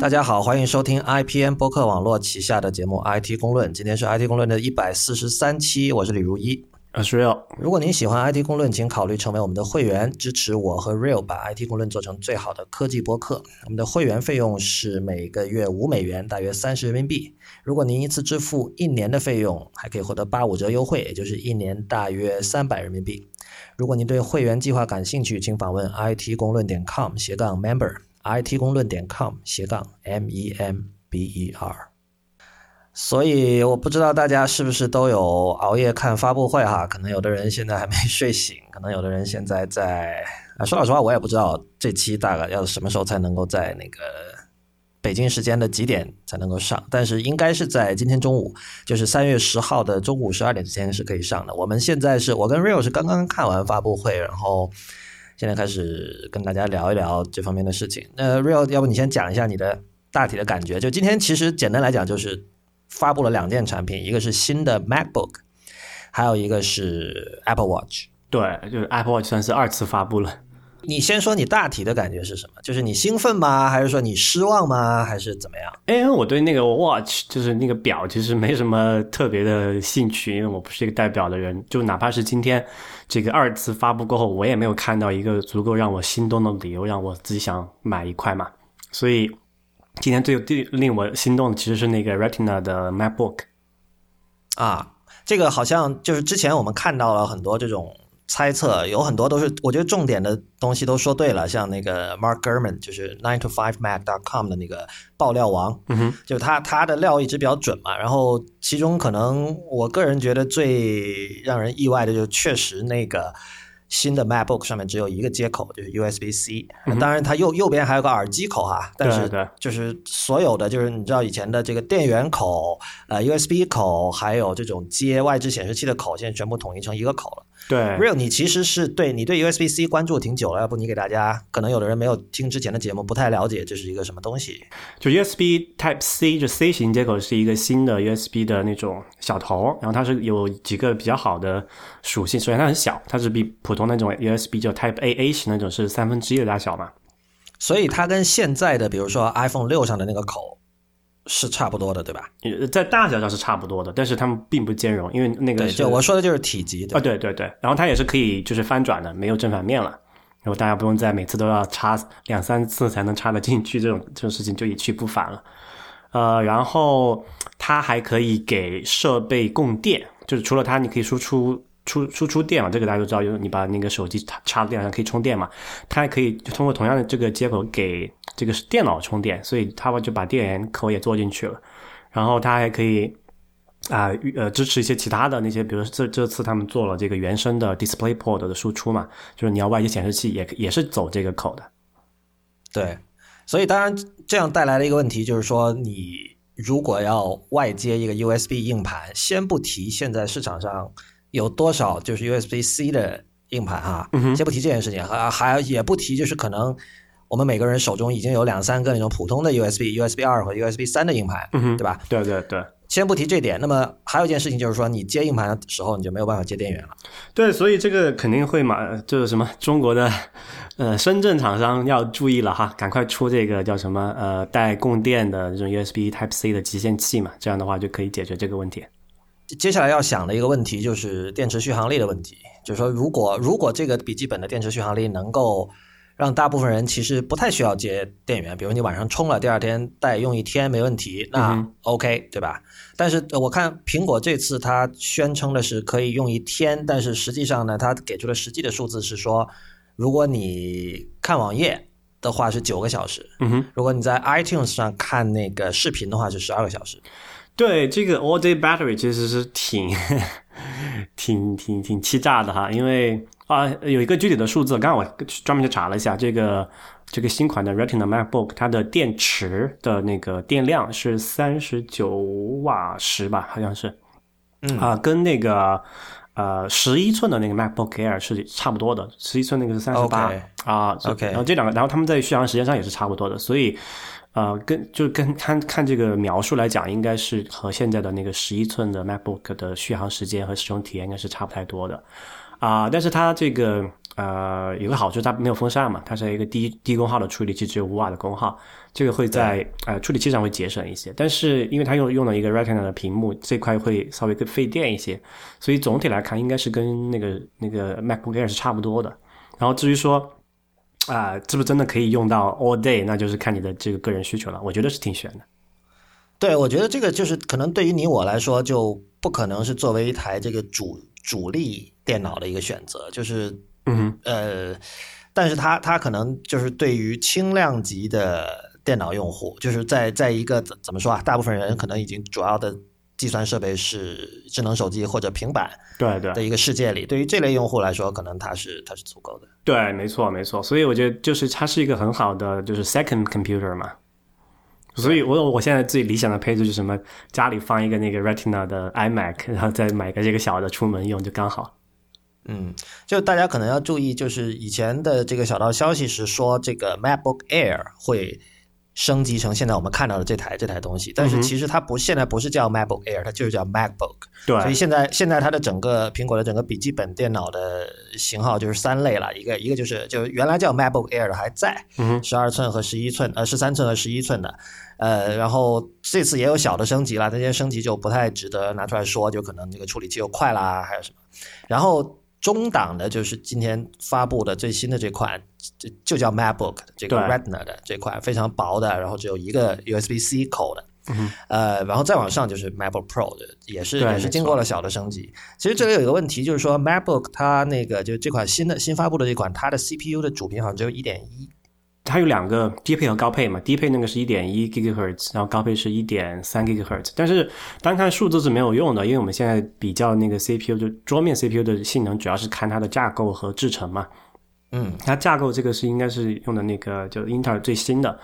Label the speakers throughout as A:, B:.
A: 大家好，欢迎收听 IPN 播客网络旗下的节目 IT 公论。今天是 IT 公论的一百四十三期，我是李如一，
B: 啊是 Real。
A: 如果您喜欢 IT 公论，请考虑成为我们的会员，支持我和 Real 把 IT 公论做成最好的科技播客。我们的会员费用是每个月五美元，大约三十人民币。如果您一次支付一年的费用，还可以获得八五折优惠，也就是一年大约三百人民币。如果您对会员计划感兴趣，请访问 IT 公论点 com 斜杠 member。It 公论点 com 斜杠 m e m b e r，所以我不知道大家是不是都有熬夜看发布会哈？可能有的人现在还没 睡醒，可能有的人现在在啊。说老实话，我也不知道这期大概要什么时候才能够在那个北京时间的几点才能够上，但是应该是在今天中午，就是三月十号的中午十二点之前是可以上的。我们现在是我跟 Real 是刚刚看完发布会，然后。现在开始跟大家聊一聊这方面的事情。那 Real，要不你先讲一下你的大体的感觉？就今天其实简单来讲，就是发布了两件产品，一个是新的 MacBook，还有一个是 Apple Watch。
B: 对，就是 Apple Watch 算是二次发布了。
A: 你先说你大体的感觉是什么？就是你兴奋吗？还是说你失望吗？还是怎么样？
B: 哎，我对那个 Watch 就是那个表，其实没什么特别的兴趣，因为我不是一个戴表的人。就哪怕是今天这个二次发布过后，我也没有看到一个足够让我心动的理由，让我自己想买一块嘛。所以今天最最令我心动的其实是那个 Retina 的 MacBook
A: 啊，这个好像就是之前我们看到了很多这种。猜测有很多都是，我觉得重点的东西都说对了，像那个 Mark Gurman 就是 Nine to Five Mac dot com 的那个爆料王，
B: 嗯哼，
A: 就他他的料一直比较准嘛。然后其中可能我个人觉得最让人意外的，就确实那个新的 MacBook 上面只有一个接口，就是 USB C。当然它右右边还有个耳机口哈，但是就是所有的就是你知道以前的这个电源口、呃 USB 口，还有这种接外置显示器的口，现在全部统一成一个口了。
B: 对
A: ，Real，你其实是对你对 USB C 关注挺久了，要不你给大家，可能有的人没有听之前的节目，不太了解这是一个什么东西。
B: 就 USB Type C，就 C 型接口是一个新的 USB 的那种小头，然后它是有几个比较好的属性。首先它很小，它是比普通那种 USB 就 Type A A 型那种是三分之一的大小嘛，
A: 所以它跟现在的比如说 iPhone 六上的那个口。是差不多的，对吧？
B: 在大小上是差不多的，但是它们并不兼容，因为那个
A: 就我说的就是体积
B: 啊，对对对。然后它也是可以就是翻转的，没有正反面了，然后大家不用再每次都要插两三次才能插得进去，这种这种事情就一去不返了。呃，然后它还可以给设备供电，就是除了它，你可以输出。出输出电嘛，这个大家都知道，就是你把那个手机插插电上可以充电嘛，它还可以通过同样的这个接口给这个是电脑充电，所以它就把电源口也做进去了。然后它还可以啊呃支持一些其他的那些，比如这这次他们做了这个原生的 DisplayPort 的输出嘛，就是你要外接显示器也也是走这个口的。
A: 对，所以当然这样带来的一个问题就是说，你如果要外接一个 USB 硬盘，先不提现在市场上。有多少就是 USB C 的硬盘哈？先不提这件事情，还还也不提，就是可能我们每个人手中已经有两三个那种普通的 USB、USB 二和 USB 三的硬盘，对吧？
B: 对对对。
A: 先不提这点，那么还有一件事情就是说，你接硬盘的时候，你就没有办法接电源了。
B: 对，所以这个肯定会嘛，就是什么中国的呃深圳厂商要注意了哈，赶快出这个叫什么呃带供电的这种 USB Type C 的集线器嘛，这样的话就可以解决这个问题。
A: 接下来要想的一个问题就是电池续航力的问题，就是说，如果如果这个笔记本的电池续航力能够让大部分人其实不太需要接电源，比如你晚上充了，第二天带用一天没问题，那 OK 对吧？但是我看苹果这次它宣称的是可以用一天，但是实际上呢，它给出的实际的数字是说，如果你看网页的话是九个小时，
B: 嗯哼，
A: 如果你在 iTunes 上看那个视频的话是十二个小时。
B: 对这个 all day battery 其实是挺 挺挺挺欺诈的哈，因为啊有一个具体的数字，刚刚我专门去查了一下，这个这个新款的 Retina MacBook 它的电池的那个电量是三十九瓦时吧，好像是，
A: 嗯。
B: 啊跟那个呃十一寸的那个 MacBook Air 是差不多的，十一寸那个是三十八。啊
A: ，OK，
B: 然后这两个，然后他们在续航时间上也是差不多的，所以。呃，跟就是跟看看这个描述来讲，应该是和现在的那个十一寸的 MacBook 的续航时间和使用体验应该是差不太多的，啊，但是它这个呃，有个好处，它没有风扇嘛，它是一个低低功耗的处理器，只有五瓦的功耗，这个会在呃处理器上会节省一些。但是因为它用用了一个 Retina 的屏幕，这块会稍微更费电一些，所以总体来看应该是跟那个那个 MacBook Air 是差不多的。然后至于说啊，是不是真的可以用到 all day，那就是看你的这个个人需求了。我觉得是挺悬的。
A: 对，我觉得这个就是可能对于你我来说，就不可能是作为一台这个主主力电脑的一个选择，就是。
B: 嗯
A: 呃，但是它它可能就是对于轻量级的电脑用户，就是在在一个怎怎么说啊，大部分人可能已经主要的计算设备是智能手机或者平板，
B: 对对
A: 的一个世界里，对于这类用户来说，可能它是它是足够的。
B: 对，没错没错，所以我觉得就是它是一个很好的就是 second computer 嘛。所以我我现在最理想的配置就是什么，家里放一个那个 Retina 的 iMac，然后再买个这个小的出门用就刚好。
A: 嗯，就大家可能要注意，就是以前的这个小道消息是说，这个 MacBook Air 会升级成现在我们看到的这台这台东西，但是其实它不现在不是叫 MacBook Air，它就是叫 MacBook。
B: 对，
A: 所以现在现在它的整个苹果的整个笔记本电脑的型号就是三类了，一个一个就是就原来叫 MacBook Air 的还在，十二寸和十一寸，呃十三寸和十一寸的，呃然后这次也有小的升级了，这些升级就不太值得拿出来说，就可能这个处理器又快啦，还有什么，然后。中档的就是今天发布的最新的这款，就就叫 MacBook 这个 Retina 的这款非常薄的，然后只有一个 USB-C 口的，呃，然后再往上就是 MacBook Pro 的，也是也是经过了小的升级。其实这里有一个问题，就是说 MacBook 它那个就这款新的新发布的这款，它的 CPU 的主频好像只有一点一。
B: 它有两个低配和高配嘛，低配那个是一点一 GHz，然后高配是一点三 GHz。但是单看数字是没有用的，因为我们现在比较那个 CPU 就桌面 CPU 的性能，主要是看它的架构和制程嘛。
A: 嗯，
B: 它架构这个是应该是用的那个就英特尔最新的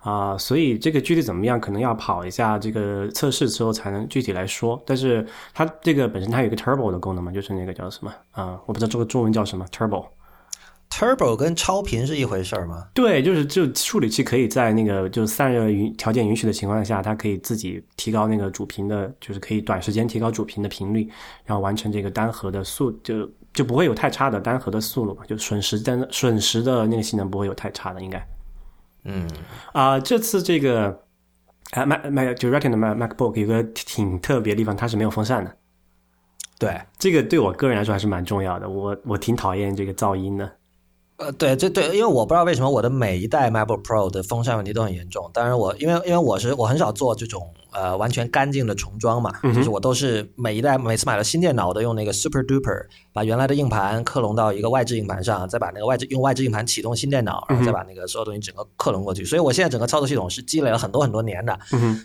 B: 啊，所以这个具体怎么样，可能要跑一下这个测试之后才能具体来说。但是它这个本身它有一个 Turbo 的功能嘛，就是那个叫什么啊？我不知道这个中文叫什么 Turbo。
A: Turbo 跟超频是一回事儿吗？
B: 对，就是就处理器可以在那个就散热允条件允许的情况下，它可以自己提高那个主频的，就是可以短时间提高主频的频率，然后完成这个单核的速，就就不会有太差的单核的速度嘛，就损失单损失的那个性能不会有太差的，应该。
A: 嗯
B: 啊，这次这个啊 Mac Mac 就 Retina Mac MacBook 有个挺特别的地方，它是没有风扇的。
A: 对，
B: 这个对我个人来说还是蛮重要的，我我挺讨厌这个噪音的。
A: 呃，对，这对，因为我不知道为什么我的每一代 MacBook Pro 的风扇问题都很严重。当然，我因为因为我是我很少做这种呃完全干净的重装嘛，就是我都是每一代每次买了新电脑，我都用那个 Super Duper 把原来的硬盘克隆到一个外置硬盘上，再把那个外置用外置硬盘启动新电脑，然后再把那个所有东西整个克隆过去。所以我现在整个操作系统是积累了很多很多年的，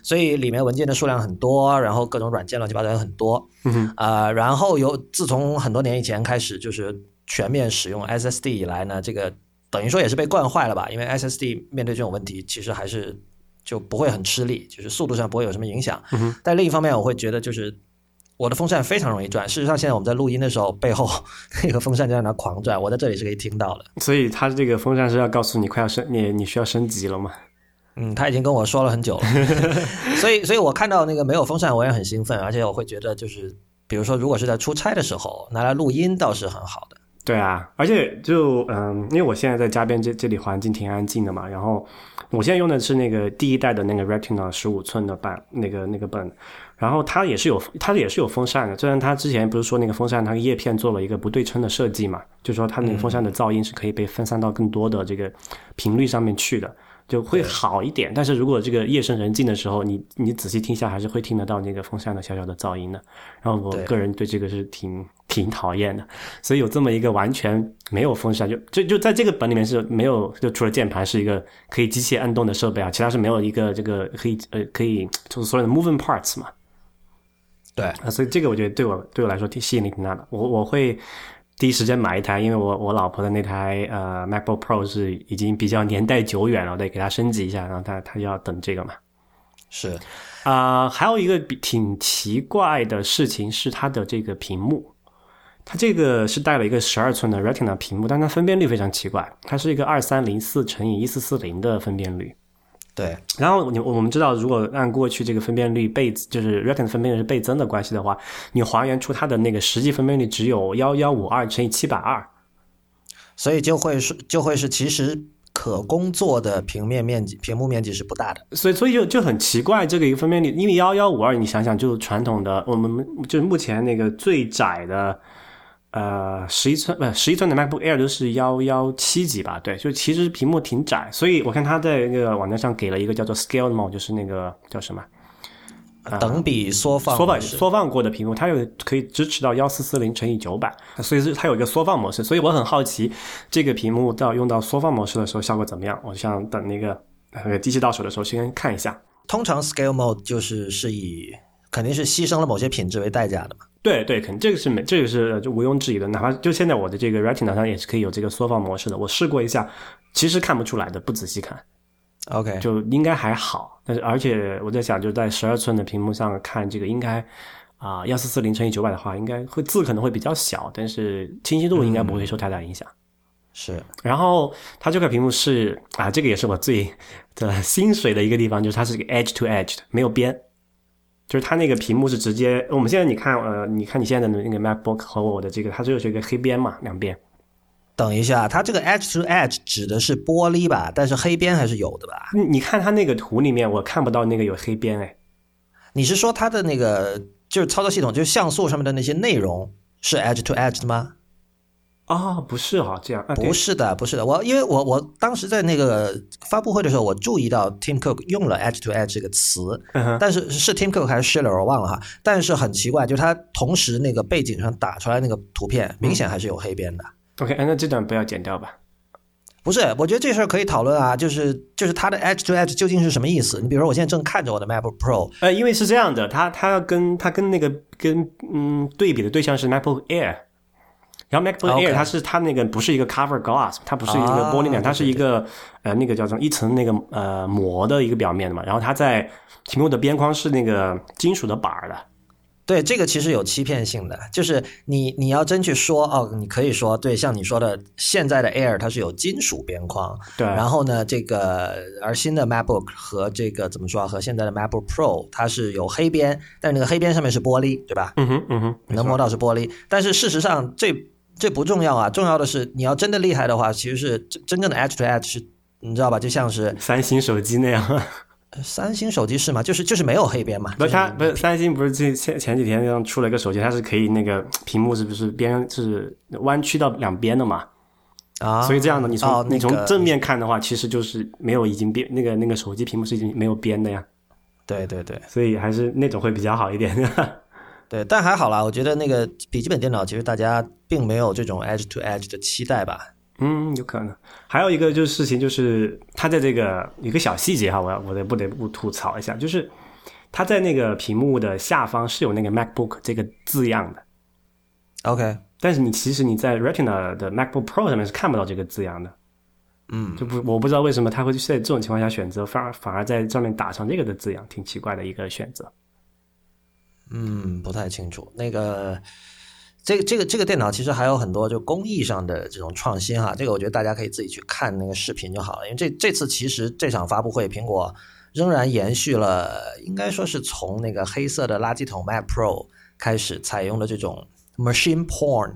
A: 所以里面文件的数量很多，然后各种软件乱七八糟也很多，啊，然后由自从很多年以前开始就是。全面使用 SSD 以来呢，这个等于说也是被惯坏了吧？因为 SSD 面对这种问题，其实还是就不会很吃力，就是速度上不会有什么影响。但另一方面，我会觉得就是我的风扇非常容易转。事实上，现在我们在录音的时候，背后 那个风扇就在那狂转，我在这里是可以听到的。
B: 所以，它这个风扇是要告诉你快要升你你需要升级了吗？
A: 嗯，他已经跟我说了很久了。所以，所以我看到那个没有风扇，我也很兴奋，而且我会觉得就是，比如说，如果是在出差的时候拿来录音，倒是很好的。
B: 对啊，而且就嗯，因为我现在在家边这这里环境挺安静的嘛，然后我现在用的是那个第一代的那个 Retina 十五寸的版，那个那个本，然后它也是有它也是有风扇的，虽然它之前不是说那个风扇它叶片做了一个不对称的设计嘛，就说它那个风扇的噪音是可以被分散到更多的这个频率上面去的。就会好一点，但是如果这个夜深人静的时候，你你仔细听一下，还是会听得到那个风扇的小小的噪音的。然后我个人对这个是挺挺讨厌的，所以有这么一个完全没有风扇，就就就在这个本里面是没有，就除了键盘是一个可以机械按动的设备啊，其他是没有一个这个可以呃可以就是所有的 moving parts 嘛。
A: 对
B: 啊，所以这个我觉得对我对我来说挺吸引力挺大的，我我会。第一时间买一台，因为我我老婆的那台呃 MacBook Pro 是已经比较年代久远了，我得给她升级一下，然后她她要等这个嘛。
A: 是
B: 啊，还有一个挺奇怪的事情是它的这个屏幕，它这个是带了一个十二寸的 Retina 屏幕，但它分辨率非常奇怪，它是一个二三零四乘以一四四零的分辨率。
A: 对，
B: 然后你我们知道，如果按过去这个分辨率倍，就是 r e c o n 分辨率是倍增的关系的话，你还原出它的那个实际分辨率只有幺幺五二乘以七百二。
A: 所以就会是就会是其实可工作的平面面积屏幕面积是不大的。
B: 所以所以就就很奇怪这个一个分辨率，因为幺幺五二，你想想，就传统的我们就是目前那个最窄的。呃，十一寸不十一寸的 MacBook Air 都是幺幺七级吧？对，就其实屏幕挺窄，所以我看他在那个网站上给了一个叫做 Scale Mode，就是那个叫什么
A: 等比缩放
B: 缩放缩放过的屏幕，它有可以支持到幺四四零乘以九百，所以是它有一个缩放模式。所以我很好奇，这个屏幕到用到缩放模式的时候效果怎么样？我想等那个那个机器到手的时候先看一下。
A: 通常 Scale Mode 就是是以肯定是牺牲了某些品质为代价的嘛。
B: 对对，肯定这个是没，这个是就毋庸置疑的。哪怕就现在我的这个 Retina 上也是可以有这个缩放模式的，我试过一下，其实看不出来的，不仔细看。
A: OK，
B: 就应该还好。但是而且我在想，就在十二寸的屏幕上看这个，应该啊幺四四零乘以九百的话，应该会字可能会比较小，但是清晰度应该不会受太大影响。
A: 是。
B: 然后它这块屏幕是啊，这个也是我最的 心水的一个地方，就是它是一个 Edge to Edge 的，没有边。就是它那个屏幕是直接，我们现在你看，呃，你看你现在的那个 MacBook 和我的这个，它就是一个黑边嘛，两边。
A: 等一下，它这个 Edge to Edge 指的是玻璃吧？但是黑边还是有的吧？
B: 你你看它那个图里面，我看不到那个有黑边哎。
A: 你是说它的那个就是操作系统，就是像素上面的那些内容是 Edge to Edge 的吗？
B: 啊，不是哈，这样
A: 不是的，不是的。我因为我我当时在那个发布会的时候，我注意到 Tim Cook 用了 Edge to Edge 这个词，但是是 Tim Cook 还是 Schiller 我忘了哈。但是很奇怪，就是他同时那个背景上打出来那个图片，明显还是有黑边的。
B: OK，那这段不要剪掉吧？
A: 不是，我觉得这事儿可以讨论啊，就是就是它的 Edge to Edge 究竟是什么意思？你比如说，我现在正看着我的 MacBook Pro，
B: 呃，因为是这样的，它它跟它跟那个跟嗯对比的对象是 MacBook Air。然后 MacBook Air 它是它那个不是一个 Cover Glass，它不是一个玻璃面，它是一个呃那个叫做一层那个呃膜的一个表面的嘛。然后它在屏幕的边框是那个金属的板儿的。
A: 对，这个其实有欺骗性的，就是你你要真去说哦，你可以说对，像你说的，现在的 Air 它是有金属边框，
B: 对。
A: 然后呢，这个而新的 MacBook 和这个怎么说和现在的 MacBook Pro 它是有黑边，但是那个黑边上面是玻璃，对吧？
B: 嗯哼嗯哼，
A: 能摸到是玻璃，但是事实上这。这不重要啊，重要的是你要真的厉害的话，其实是真真正的 Edge to Edge 是，你知道吧？就像是
B: 三星手机那样。
A: 三星手机是吗？就是就是没有黑边嘛。
B: 不是它不是三星不是前前前几天刚出了一个手机，它是可以那个屏幕是不是边是弯曲到两边的嘛？
A: 啊，
B: 所以这样的你从你从正面看的话，其实就是没有已经边那个那个手机屏幕是已经没有边的呀。
A: 对对对，
B: 所以还是那种会比较好一点。
A: 对，但还好啦，我觉得那个笔记本电脑其实大家并没有这种 edge to edge 的期待吧。
B: 嗯，有可能。还有一个就是事情，就是它在这个一个小细节哈，我要我得不得不吐槽一下，就是它在那个屏幕的下方是有那个 MacBook 这个字样的。
A: OK，
B: 但是你其实你在 Retina 的 MacBook Pro 上面是看不到这个字样的。
A: 嗯，
B: 就不我不知道为什么他会在这种情况下选择反而反而在上面打上这个的字样，挺奇怪的一个选择。
A: 嗯，不太清楚。那个，这个这个这个电脑其实还有很多就工艺上的这种创新哈。这个我觉得大家可以自己去看那个视频就好了。因为这这次其实这场发布会，苹果仍然延续了，应该说是从那个黑色的垃圾桶 Mac Pro 开始采用的这种 machine porn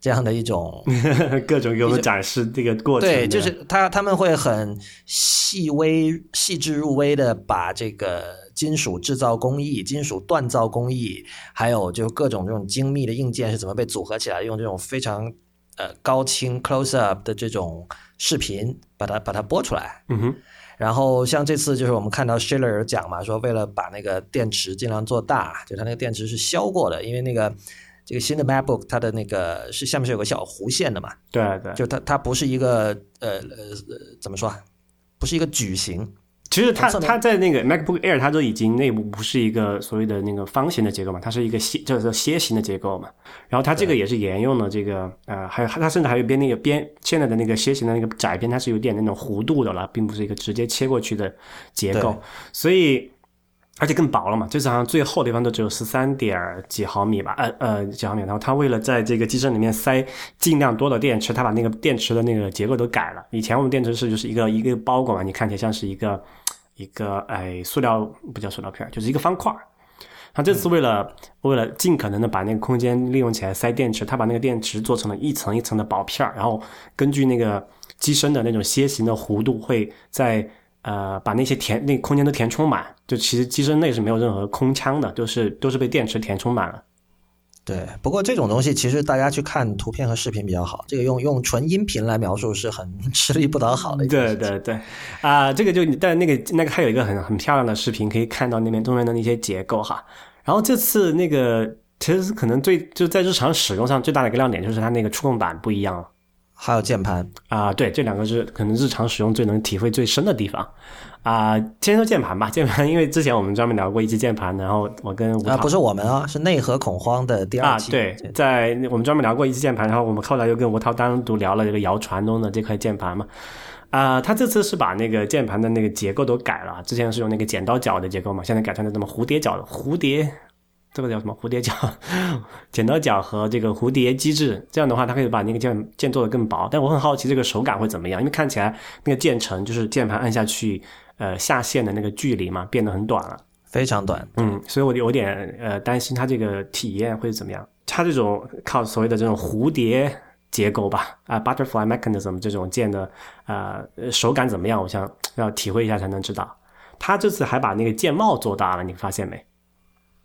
A: 这样的一种
B: 各种给我们展示这个过程。
A: 对，就是他他们会很细微、细致入微的把这个。金属制造工艺、金属锻造工艺，还有就各种这种精密的硬件是怎么被组合起来，用这种非常呃高清 close up 的这种视频把它把它播出来。
B: 嗯哼。
A: 然后像这次就是我们看到 Schiller 讲嘛，说为了把那个电池尽量做大，就它那个电池是削过的，因为那个这个新的 MacBook 它的那个是下面是有个小弧线的嘛。
B: 对对。
A: 就它它不是一个呃呃怎么说，不是一个矩形。
B: 其实它它在那个 MacBook Air，它都已经内部不是一个所谓的那个方形的结构嘛，它是一个楔，叫做楔形的结构嘛。然后它这个也是沿用了这个呃，还有它甚至还有边那个边现在的那个楔形的那个窄边，它是有点那种弧度的了，并不是一个直接切过去的结构，所以。而且更薄了嘛，这次好像最厚的地方都只有十三点几毫米吧，呃呃几毫米。然后它为了在这个机身里面塞尽量多的电池，它把那个电池的那个结构都改了。以前我们电池是就是一个一个包裹嘛，你看起来像是一个一个哎塑料不叫塑料片，就是一个方块。它这次为了为了尽可能的把那个空间利用起来塞电池，它把那个电池做成了一层一层的薄片儿，然后根据那个机身的那种楔形的弧度，会在呃把那些填那空间都填充满。就其实机身内是没有任何空腔的，都是都是被电池填充满了。
A: 对，不过这种东西其实大家去看图片和视频比较好，这个用用纯音频来描述是很吃力不讨好的。
B: 对对对，啊，这个就但那个那个还有一个很很漂亮的视频，可以看到那边中间的那些结构哈。然后这次那个其实可能最就在日常使用上最大的一个亮点就是它那个触控板不一样了。
A: 还有键盘
B: 啊，对，这两个是可能日常使用最能体会最深的地方啊。先说键盘吧，键盘，因为之前我们专门聊过一期键盘，然后我跟
A: 啊不是我们啊，是内核恐慌的第二
B: 期。啊，对，在我们专门聊过一期键盘，然后我们后来又跟吴涛单独聊了这个谣传中的这块键盘嘛。啊，他这次是把那个键盘的那个结构都改了，之前是用那个剪刀脚的结构嘛，现在改成了什么蝴蝶脚的蝴蝶。这个叫什么蝴蝶脚、剪刀脚和这个蝴蝶机制，这样的话，它可以把那个键键做的更薄。但我很好奇这个手感会怎么样，因为看起来那个键程就是键盘按下去，呃，下线的那个距离嘛，变得很短了，
A: 非常短。
B: 嗯，所以我有点呃担心它这个体验会怎么样。它这种靠所谓的这种蝴蝶结构吧，啊，butterfly mechanism 这种键的呃手感怎么样？我想要体会一下才能知道。它这次还把那个键帽做大了，你发现没？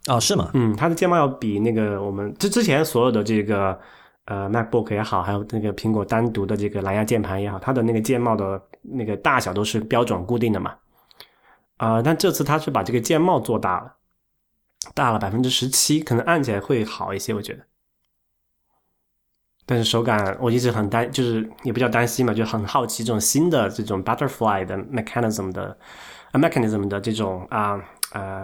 A: 哦，是吗？
B: 嗯，它的键帽要比那个我们之之前所有的这个呃 MacBook 也好，还有那个苹果单独的这个蓝牙键盘也好，它的那个键帽的那个大小都是标准固定的嘛。啊，但这次它是把这个键帽做大了，大了百分之十七，可能按起来会好一些，我觉得。但是手感我一直很担，就是也不叫担心嘛，就很好奇这种新的这种 Butterfly 的 mechanism 的 mechanism 的这种啊。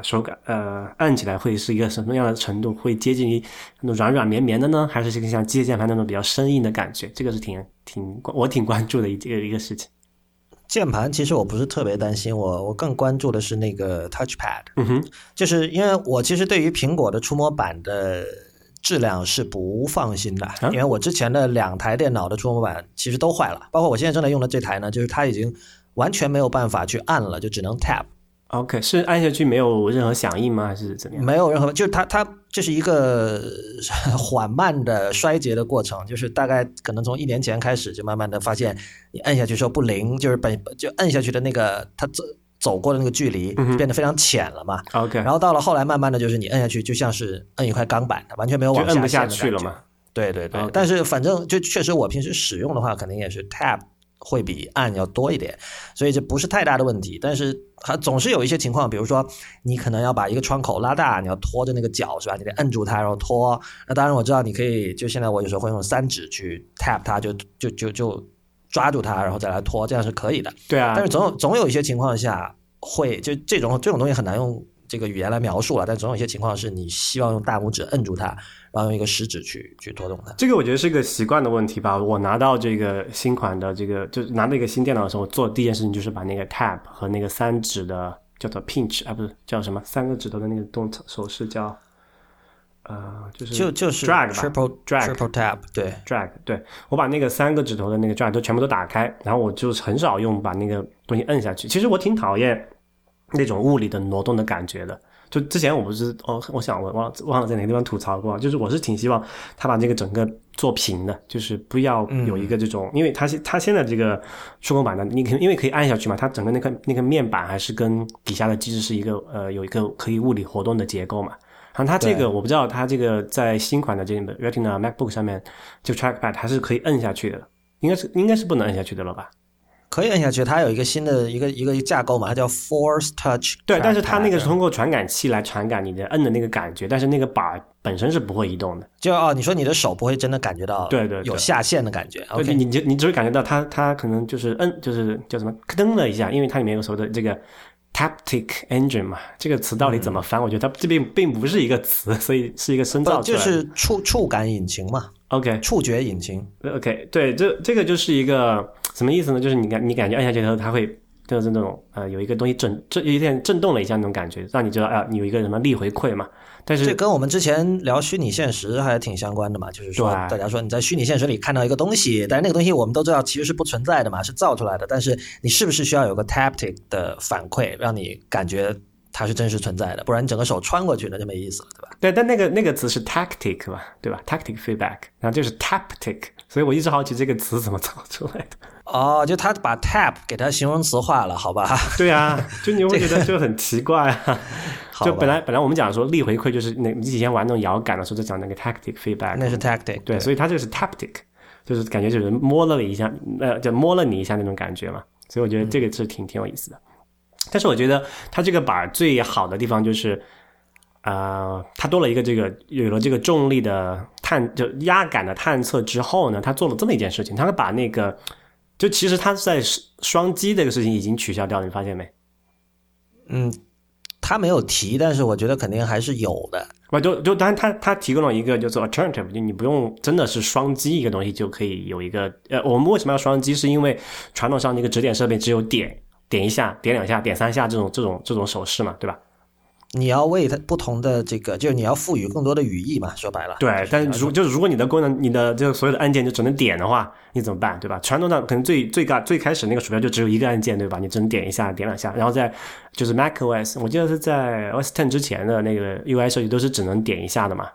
B: 手感呃，按起来会是一个什么样的程度？会接近于那种软软绵绵的呢，还是这个像机械键盘那种比较生硬的感觉？这个是挺挺我挺关注的一个一个事情。
A: 键盘其实我不是特别担心，我我更关注的是那个 Touchpad。
B: 嗯哼，
A: 就是因为我其实对于苹果的触摸板的质量是不放心的，因为我之前的两台电脑的触摸板其实都坏了，包括我现在正在用的这台呢，就是它已经完全没有办法去按了，就只能 Tap。
B: OK，是按下去没有任何响应吗？还是怎么样？
A: 没有任何，就是它它这是一个缓慢的衰竭的过程，就是大概可能从一年前开始就慢慢的发现，你按下去时候不灵，就是本就按下去的那个它走走过的那个距离变得非常浅了嘛。
B: OK，
A: 然后到了后来慢慢的就是你按下去就像是摁一块钢板，完全没有往
B: 下下去了嘛。
A: 对对对，但是反正就确实我平时使用的话，肯定也是 Tap。会比按要多一点，所以这不是太大的问题。但是它总是有一些情况，比如说你可能要把一个窗口拉大，你要拖着那个脚是吧？你得摁住它，然后拖。那当然我知道你可以，就现在我有时候会用三指去 tap 它，就就就就抓住它，然后再来拖，这样是可以的。
B: 对啊。
A: 但是总有总有一些情况下会，就这种这种东西很难用这个语言来描述了。但总有一些情况是你希望用大拇指摁住它。然后用一个食指去去拖动它，
B: 这个我觉得是一个习惯的问题吧。我拿到这个新款的这个，就是拿到一个新电脑的时候，我做的第一件事情就是把那个 Tab 和那个三指的叫做 Pinch 啊，不是叫什么三个指头的那个动手势叫，呃，就是
A: 就就是
B: Drag，Triple
A: Drag，Triple Tab，对
B: ，Drag，对我把那个三个指头的那个 Drag 都全部都打开，然后我就很少用把那个东西摁下去。其实我挺讨厌那种物理的挪动的感觉的。就之前我不是哦，我想我忘忘了在哪个地方吐槽过，就是我是挺希望他把这个整个做平的，就是不要有一个这种，因为它现它现在这个触控板呢，你可因为可以按下去嘛，它整个那个那个面板还是跟底下的机制是一个呃有一个可以物理活动的结构嘛。然后它这个我不知道它这个在新款的这个 Retina MacBook 上面就 Trackpad 还是可以摁下去的，应该是应该是不能摁下去的了吧？
A: 可以摁下去，它有一个新的一个一个架构嘛，它叫 Force Touch。
B: 对，但是它那个是通过传感器来传感你的摁的那个感觉，但是那个把本身是不会移动的。
A: 就哦，你说你的手不会真的感觉到，
B: 对对，
A: 有下线的感觉。OK，
B: 你就你只会感觉到它它可能就是摁，就是叫什么咯噔了一下，因为它里面有所谓的这个 Taptic Engine 嘛，这个词到底怎么翻？我觉得它这并并不是一个词，所以是一个深造
A: 出来的，就是触触感引擎嘛。
B: OK，
A: 触觉引擎。
B: OK，对，这这个就是一个。什么意思呢？就是你感你感觉按下去之后，它会就是那种呃有一个东西震震有点震动了一下那种感觉，让你知道啊你有一个什么力回馈嘛。但是
A: 这跟我们之前聊虚拟现实还挺相关的嘛，就是说大家说你在虚拟现实里看到一个东西，但是那个东西我们都知道其实是不存在的嘛，是造出来的。但是你是不是需要有个 taptic 的反馈，让你感觉它是真实存在的，不然你整个手穿过去那就没意思了，对吧？
B: 对，但那个那个词是 tactic 嘛，对吧？tactic feedback，然后就是 taptic，所以我一直好奇这个词怎么造出来的。
A: 哦，就他把 tap 给它形容词化了，好吧？
B: 对啊，就你会觉得就很奇怪啊。就本来本来我们讲说力回馈就是那你以前玩那种摇杆的时候就讲那个 tactic feedback，
A: 那是 tactic，
B: 对，所以它这个是 taptic，就是感觉就是摸了你一下，呃，就摸了你一下那种感觉嘛。所以我觉得这个是挺挺有意思的。但是我觉得它这个板最好的地方就是，呃，它多了一个这个有了这个重力的探就压感的探测之后呢，它做了这么一件事情，它把那个就其实它在双击这个事情已经取消掉了，你发现没？
A: 嗯，他没有提，但是我觉得肯定还是有的。
B: 不就就当然它它提供了一个叫做 alternative，就你不用真的是双击一个东西就可以有一个呃，我们为什么要双击？是因为传统上那个指点设备只有点点一下、点两下、点三下这种这种这种手势嘛，对吧？
A: 你要为它不同的这个，就是你要赋予更多的语义嘛，说白了。
B: 对，但是如就是如果你的功能，你的这个所有的按键就只能点的话，你怎么办，对吧？传统上可能最最刚最开始那个鼠标就只有一个按键，对吧？你只能点一下、点两下，然后在就是 macOS，我记得是在 OS Ten 之前的那个 UI 设计都是只能点一下的嘛。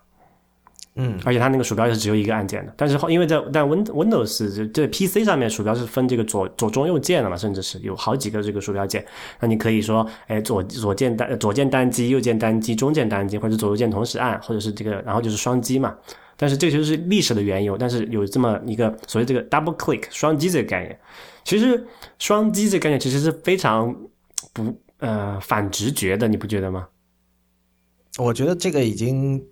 A: 嗯，
B: 而且它那个鼠标是只有一个按键的，但是后因为在但 Win Windows 这这 PC 上面鼠标是分这个左左中右键的嘛，甚至是有好几个这个鼠标键，那你可以说，哎左左键单左键单击，右键单击，中键单击，或者左右键同时按，或者是这个然后就是双击嘛。但是这个就是历史的缘由，但是有这么一个所谓这个 double click 双击这个概念，其实双击这个概念其实是非常不呃反直觉的，你不觉得吗？
A: 我觉得这个已经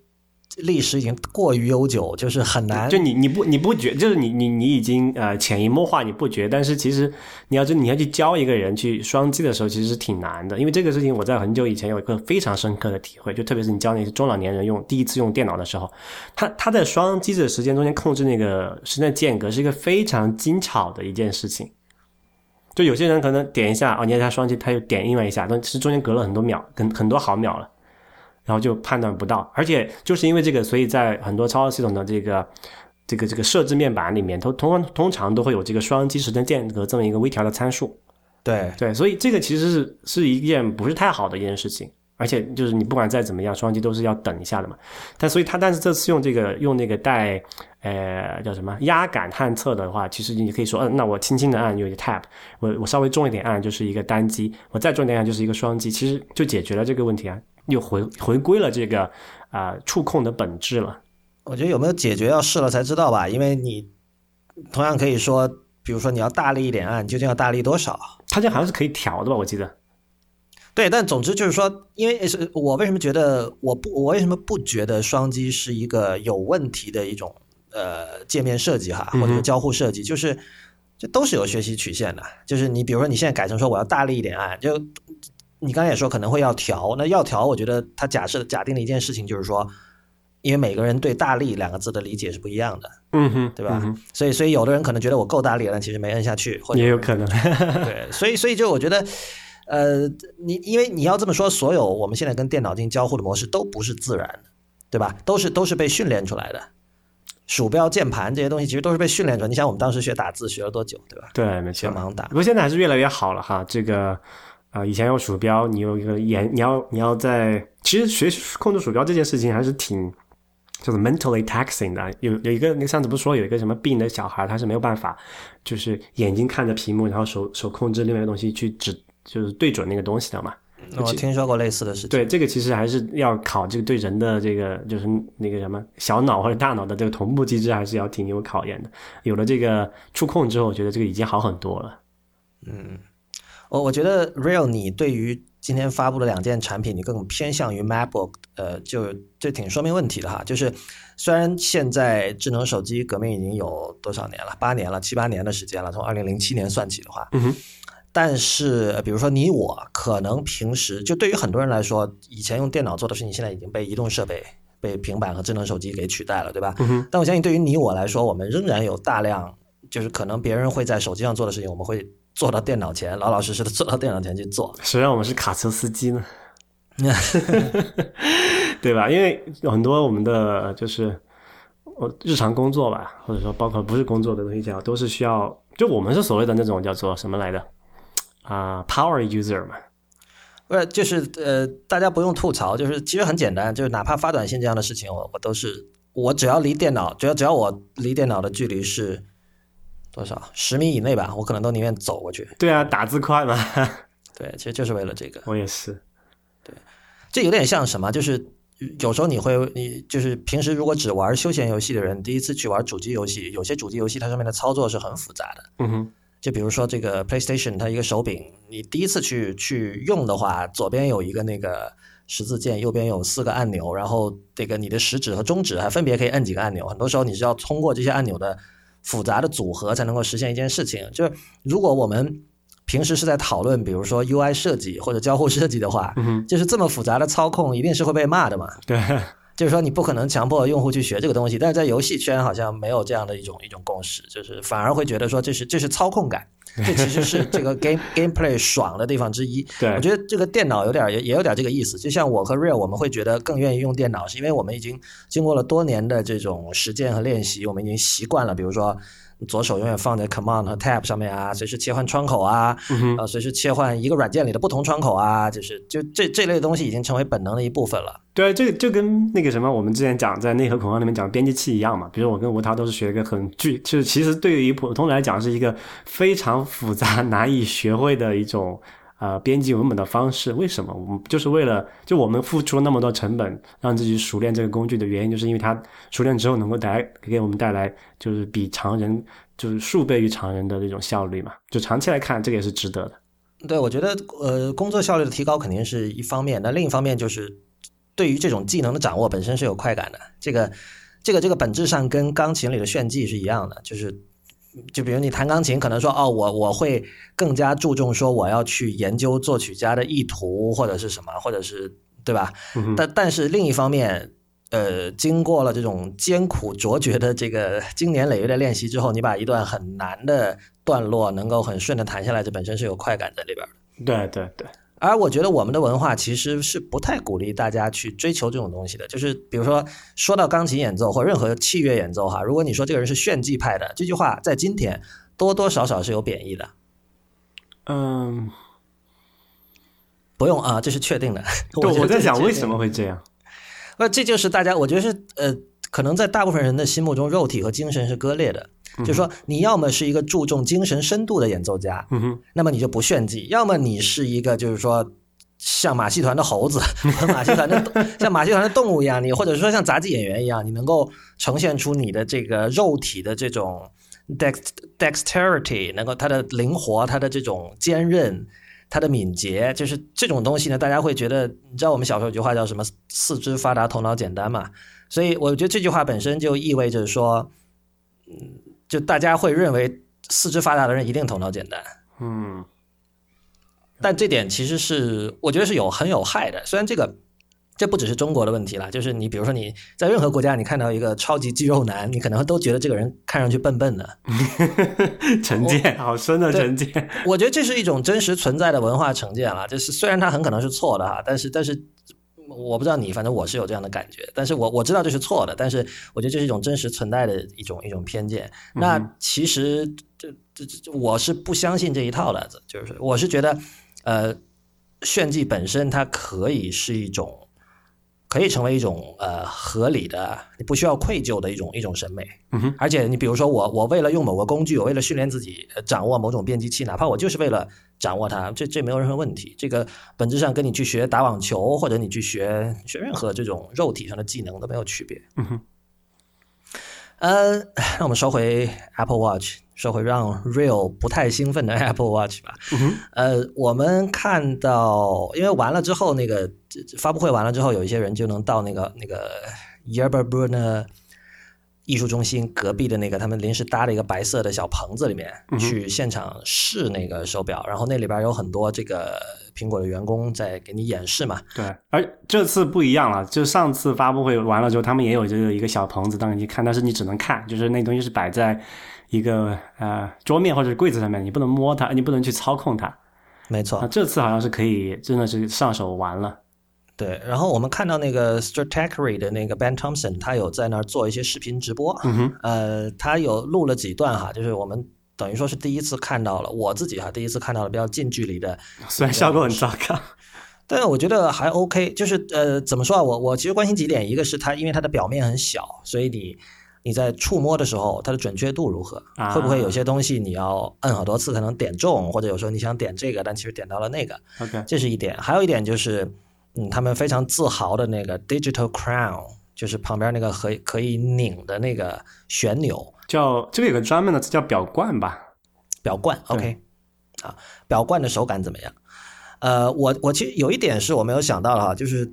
A: 历史已经过于悠久，就是很难。
B: 就你你不你不觉，就是你你你已经呃潜移默化你不觉，但是其实你要就你要去教一个人去双击的时候，其实是挺难的，因为这个事情我在很久以前有一个非常深刻的体会，就特别是你教那些中老年人用第一次用电脑的时候，他他在双击的时间中间控制那个时间间隔是一个非常精巧的一件事情。就有些人可能点一下哦，你按下双击，他又点另外一下，但其实中间隔了很多秒，很很多毫秒了。然后就判断不到，而且就是因为这个，所以在很多操作系统的这个这个这个设置面板里面，通通通常都会有这个双击时间间隔这么一个微调的参数。
A: 对
B: 对，所以这个其实是是一件不是太好的一件事情，而且就是你不管再怎么样，双击都是要等一下的嘛。但所以它但是这次用这个用那个带呃叫什么压感探测的话，其实你可以说，嗯，那我轻轻的按有一个 tap，我我稍微重一点按就是一个单击，我再重一点按就是一个双击，其实就解决了这个问题啊。又回回归了这个啊、呃、触控的本质了。
A: 我觉得有没有解决要试了才知道吧，因为你同样可以说，比如说你要大力一点按，究竟要大力多少？
B: 它这好像是可以调的吧？我记得。
A: 对，但总之就是说，因为是我为什么觉得我不我为什么不觉得双击是一个有问题的一种呃界面设计哈，或者是交互设计，就是这都是有学习曲线的。就是你比如说你现在改成说我要大力一点按，就你刚才也说可能会要调，那要调，我觉得他假设假定的一件事情就是说，因为每个人对“大力”两个字的理解是不一样的，
B: 嗯哼，
A: 对吧？
B: 嗯、
A: 所以所以有的人可能觉得我够大力了，但其实没摁下去，或者
B: 也有可能。
A: 对，所以所以就我觉得，呃，你因为你要这么说，所有我们现在跟电脑进行交互的模式都不是自然的，对吧？都是都是被训练出来的。鼠标、键盘这些东西其实都是被训练出来。你想我们当时学打字学了多久，对吧？
B: 对，没错。
A: 盲打。
B: 不过现在还是越来越好了哈，这个。啊、呃，以前用鼠标，你有一个眼，你要你要在，其实学控制鼠标这件事情还是挺，就是 mentally taxing 的。有有一个，那上次不是说有一个什么病的小孩，他是没有办法，就是眼睛看着屏幕，然后手手控制另外一个东西去指，就是对准那个东西的嘛。
A: 我听说过类似的事情。
B: 对，这个其实还是要考这个对人的这个就是那个什么小脑或者大脑的这个同步机制，还是要挺有考验的。有了这个触控之后，我觉得这个已经好很多了。
A: 嗯。我我觉得 Real，你对于今天发布的两件产品，你更偏向于 MacBook，呃，就这挺说明问题的哈。就是虽然现在智能手机革命已经有多少年了，八年了，七八年的时间了，从二零零七年算起的话，
B: 嗯哼。
A: 但是比如说你我，可能平时就对于很多人来说，以前用电脑做的事情，现在已经被移动设备、被平板和智能手机给取代了，对吧？
B: 嗯哼。
A: 但我相信，对于你我来说，我们仍然有大量，就是可能别人会在手机上做的事情，我们会。坐到电脑前，老老实实的坐到电脑前去做。
B: 谁让我们是卡车司机呢？对吧？因为很多我们的就是我日常工作吧，或者说包括不是工作的东西讲，都是需要。就我们是所谓的那种叫做什么来的啊、uh,，power user 嘛。
A: 不是，就是呃，大家不用吐槽，就是其实很简单，就是哪怕发短信这样的事情，我我都是我只要离电脑，只要只要我离电脑的距离是多少十米以内吧，我可能都宁愿走过去。
B: 对啊，打字快嘛。
A: 对，其实就是为了这个。
B: 我也是。
A: 对，这有点像什么？就是有时候你会，你就是平时如果只玩休闲游戏的人，第一次去玩主机游戏，有些主机游戏它上面的操作是很复杂的。
B: 嗯哼。
A: 就比如说这个 PlayStation，它一个手柄，你第一次去去用的话，左边有一个那个十字键，右边有四个按钮，然后这个你的食指和中指还分别可以摁几个按钮。很多时候你是要通过这些按钮的复杂的组合才能够实现一件事情。就是如果我们平时是在讨论，比如说 UI 设计或者交互设计的话，就是这么复杂的操控，一定是会被骂的嘛？
B: 对。
A: 就是说，你不可能强迫用户去学这个东西，但是在游戏圈好像没有这样的一种一种共识，就是反而会觉得说这是这是操控感，这其实是这个 game gameplay 爽的地方之一。
B: 对，
A: 我觉得这个电脑有点也也有点这个意思。就像我和 Real，我们会觉得更愿意用电脑，是因为我们已经经过了多年的这种实践和练习，我们已经习惯了，比如说。左手永远放在 Command 和 Tab 上面啊，随时切换窗口啊，呃，随时切换一个软件里的不同窗口啊，就是就这这类东西已经成为本能的一部分了。
B: 对，这就跟那个什么，我们之前讲在内核恐慌里面讲编辑器一样嘛。比如我跟吴涛都是学一个很具，就是其实对于普通人来讲是一个非常复杂难以学会的一种。呃，编辑文本的方式，为什么我们就是为了就我们付出了那么多成本，让自己熟练这个工具的原因，就是因为它熟练之后能够带给我们带来就是比常人就是数倍于常人的这种效率嘛。就长期来看，这个也是值得的。
A: 对，我觉得呃，工作效率的提高肯定是一方面，那另一方面就是对于这种技能的掌握本身是有快感的。这个这个这个本质上跟钢琴里的炫技是一样的，就是。就比如你弹钢琴，可能说哦，我我会更加注重说我要去研究作曲家的意图或者是什么，或者是对吧？但但是另一方面，呃，经过了这种艰苦卓绝的这个经年累月的练习之后，你把一段很难的段落能够很顺的弹下来，这本身是有快感在里边的。
B: 对对对。
A: 而我觉得我们的文化其实是不太鼓励大家去追求这种东西的。就是比如说，说到钢琴演奏或任何器乐演奏哈，如果你说这个人是炫技派的，这句话在今天多多少少是有贬义的。
B: 嗯，
A: 不用啊，这是确定的。
B: 对，我在想为什么会这样。
A: 呃，这就是大家，我觉得是呃，可能在大部分人的心目中，肉体和精神是割裂的。就是说，你要么是一个注重精神深度的演奏家，那么你就不炫技；要么你是一个就是说像马戏团的猴子，马戏团的像马戏团的动物一样，你或者说像杂技演员一样，你能够呈现出你的这个肉体的这种 dex dexterity，能够它的灵活，它的这种坚韧，它的敏捷，就是这种东西呢，大家会觉得，你知道我们小时候有句话叫什么“四肢发达，头脑简单”嘛？所以我觉得这句话本身就意味着说，嗯。就大家会认为四肢发达的人一定头脑简单，
B: 嗯，
A: 但这点其实是我觉得是有很有害的。虽然这个这不只是中国的问题了，就是你比如说你在任何国家，你看到一个超级肌肉男，你可能都觉得这个人看上去笨笨的。
B: 成见，好深的成见。
A: 我觉得这是一种真实存在的文化成见了，就是虽然它很可能是错的哈，但是但是。我不知道你，反正我是有这样的感觉，但是我我知道这是错的，但是我觉得这是一种真实存在的一种一种偏见。那其实这这这我是不相信这一套的，就是我是觉得，呃，炫技本身它可以是一种。可以成为一种呃合理的，你不需要愧疚的一种一种审美。
B: 嗯哼。
A: 而且你比如说我我为了用某个工具，我为了训练自己掌握某种编辑器，哪怕我就是为了掌握它，这这没有任何问题。这个本质上跟你去学打网球或者你去学学任何这种肉体上的技能都没有区别。
B: 嗯哼。
A: 呃，那我们说回 Apple Watch。说会让 Real 不太兴奋的 Apple Watch 吧。呃，我们看到，因为完了之后，那个发布会完了之后，有一些人就能到那个那个 Yerba Buena 艺术中心隔壁的那个他们临时搭了一个白色的小棚子里面去现场试那个手表，然后那里边有很多这个苹果的员工在给你演示嘛。
B: 对，而这次不一样了，就上次发布会完了之后，他们也有这个一个小棚子让你看，但是你只能看，就是那东西是摆在。一个呃桌面或者是柜子上面，你不能摸它，你不能去操控它。
A: 没错，
B: 这次好像是可以，真的是上手玩了。
A: 对，然后我们看到那个 Stratechery 的那个 Ben Thompson，他有在那儿做一些视频直播。
B: 嗯哼，
A: 呃，他有录了几段哈，就是我们等于说是第一次看到了，我自己哈第一次看到了比较近距离的。
B: 虽然效果很糟糕。
A: 但是我觉得还 OK，就是呃，怎么说啊？我我其实关心几点，一个是它因为它的表面很小，所以你你在触摸的时候，它的准确度如何？
B: 啊
A: 会不会有些东西你要摁好多次才能点中，或者有时候你想点这个，但其实点到了那个
B: ，OK，
A: 这是一点。还有一点就是，嗯，他们非常自豪的那个 Digital Crown，就是旁边那个可以可以拧的那个旋钮
B: 叫这个有个专门的词叫表冠吧？
A: 表冠，OK，啊，表冠的手感怎么样？呃，我我其实有一点是我没有想到的哈，就是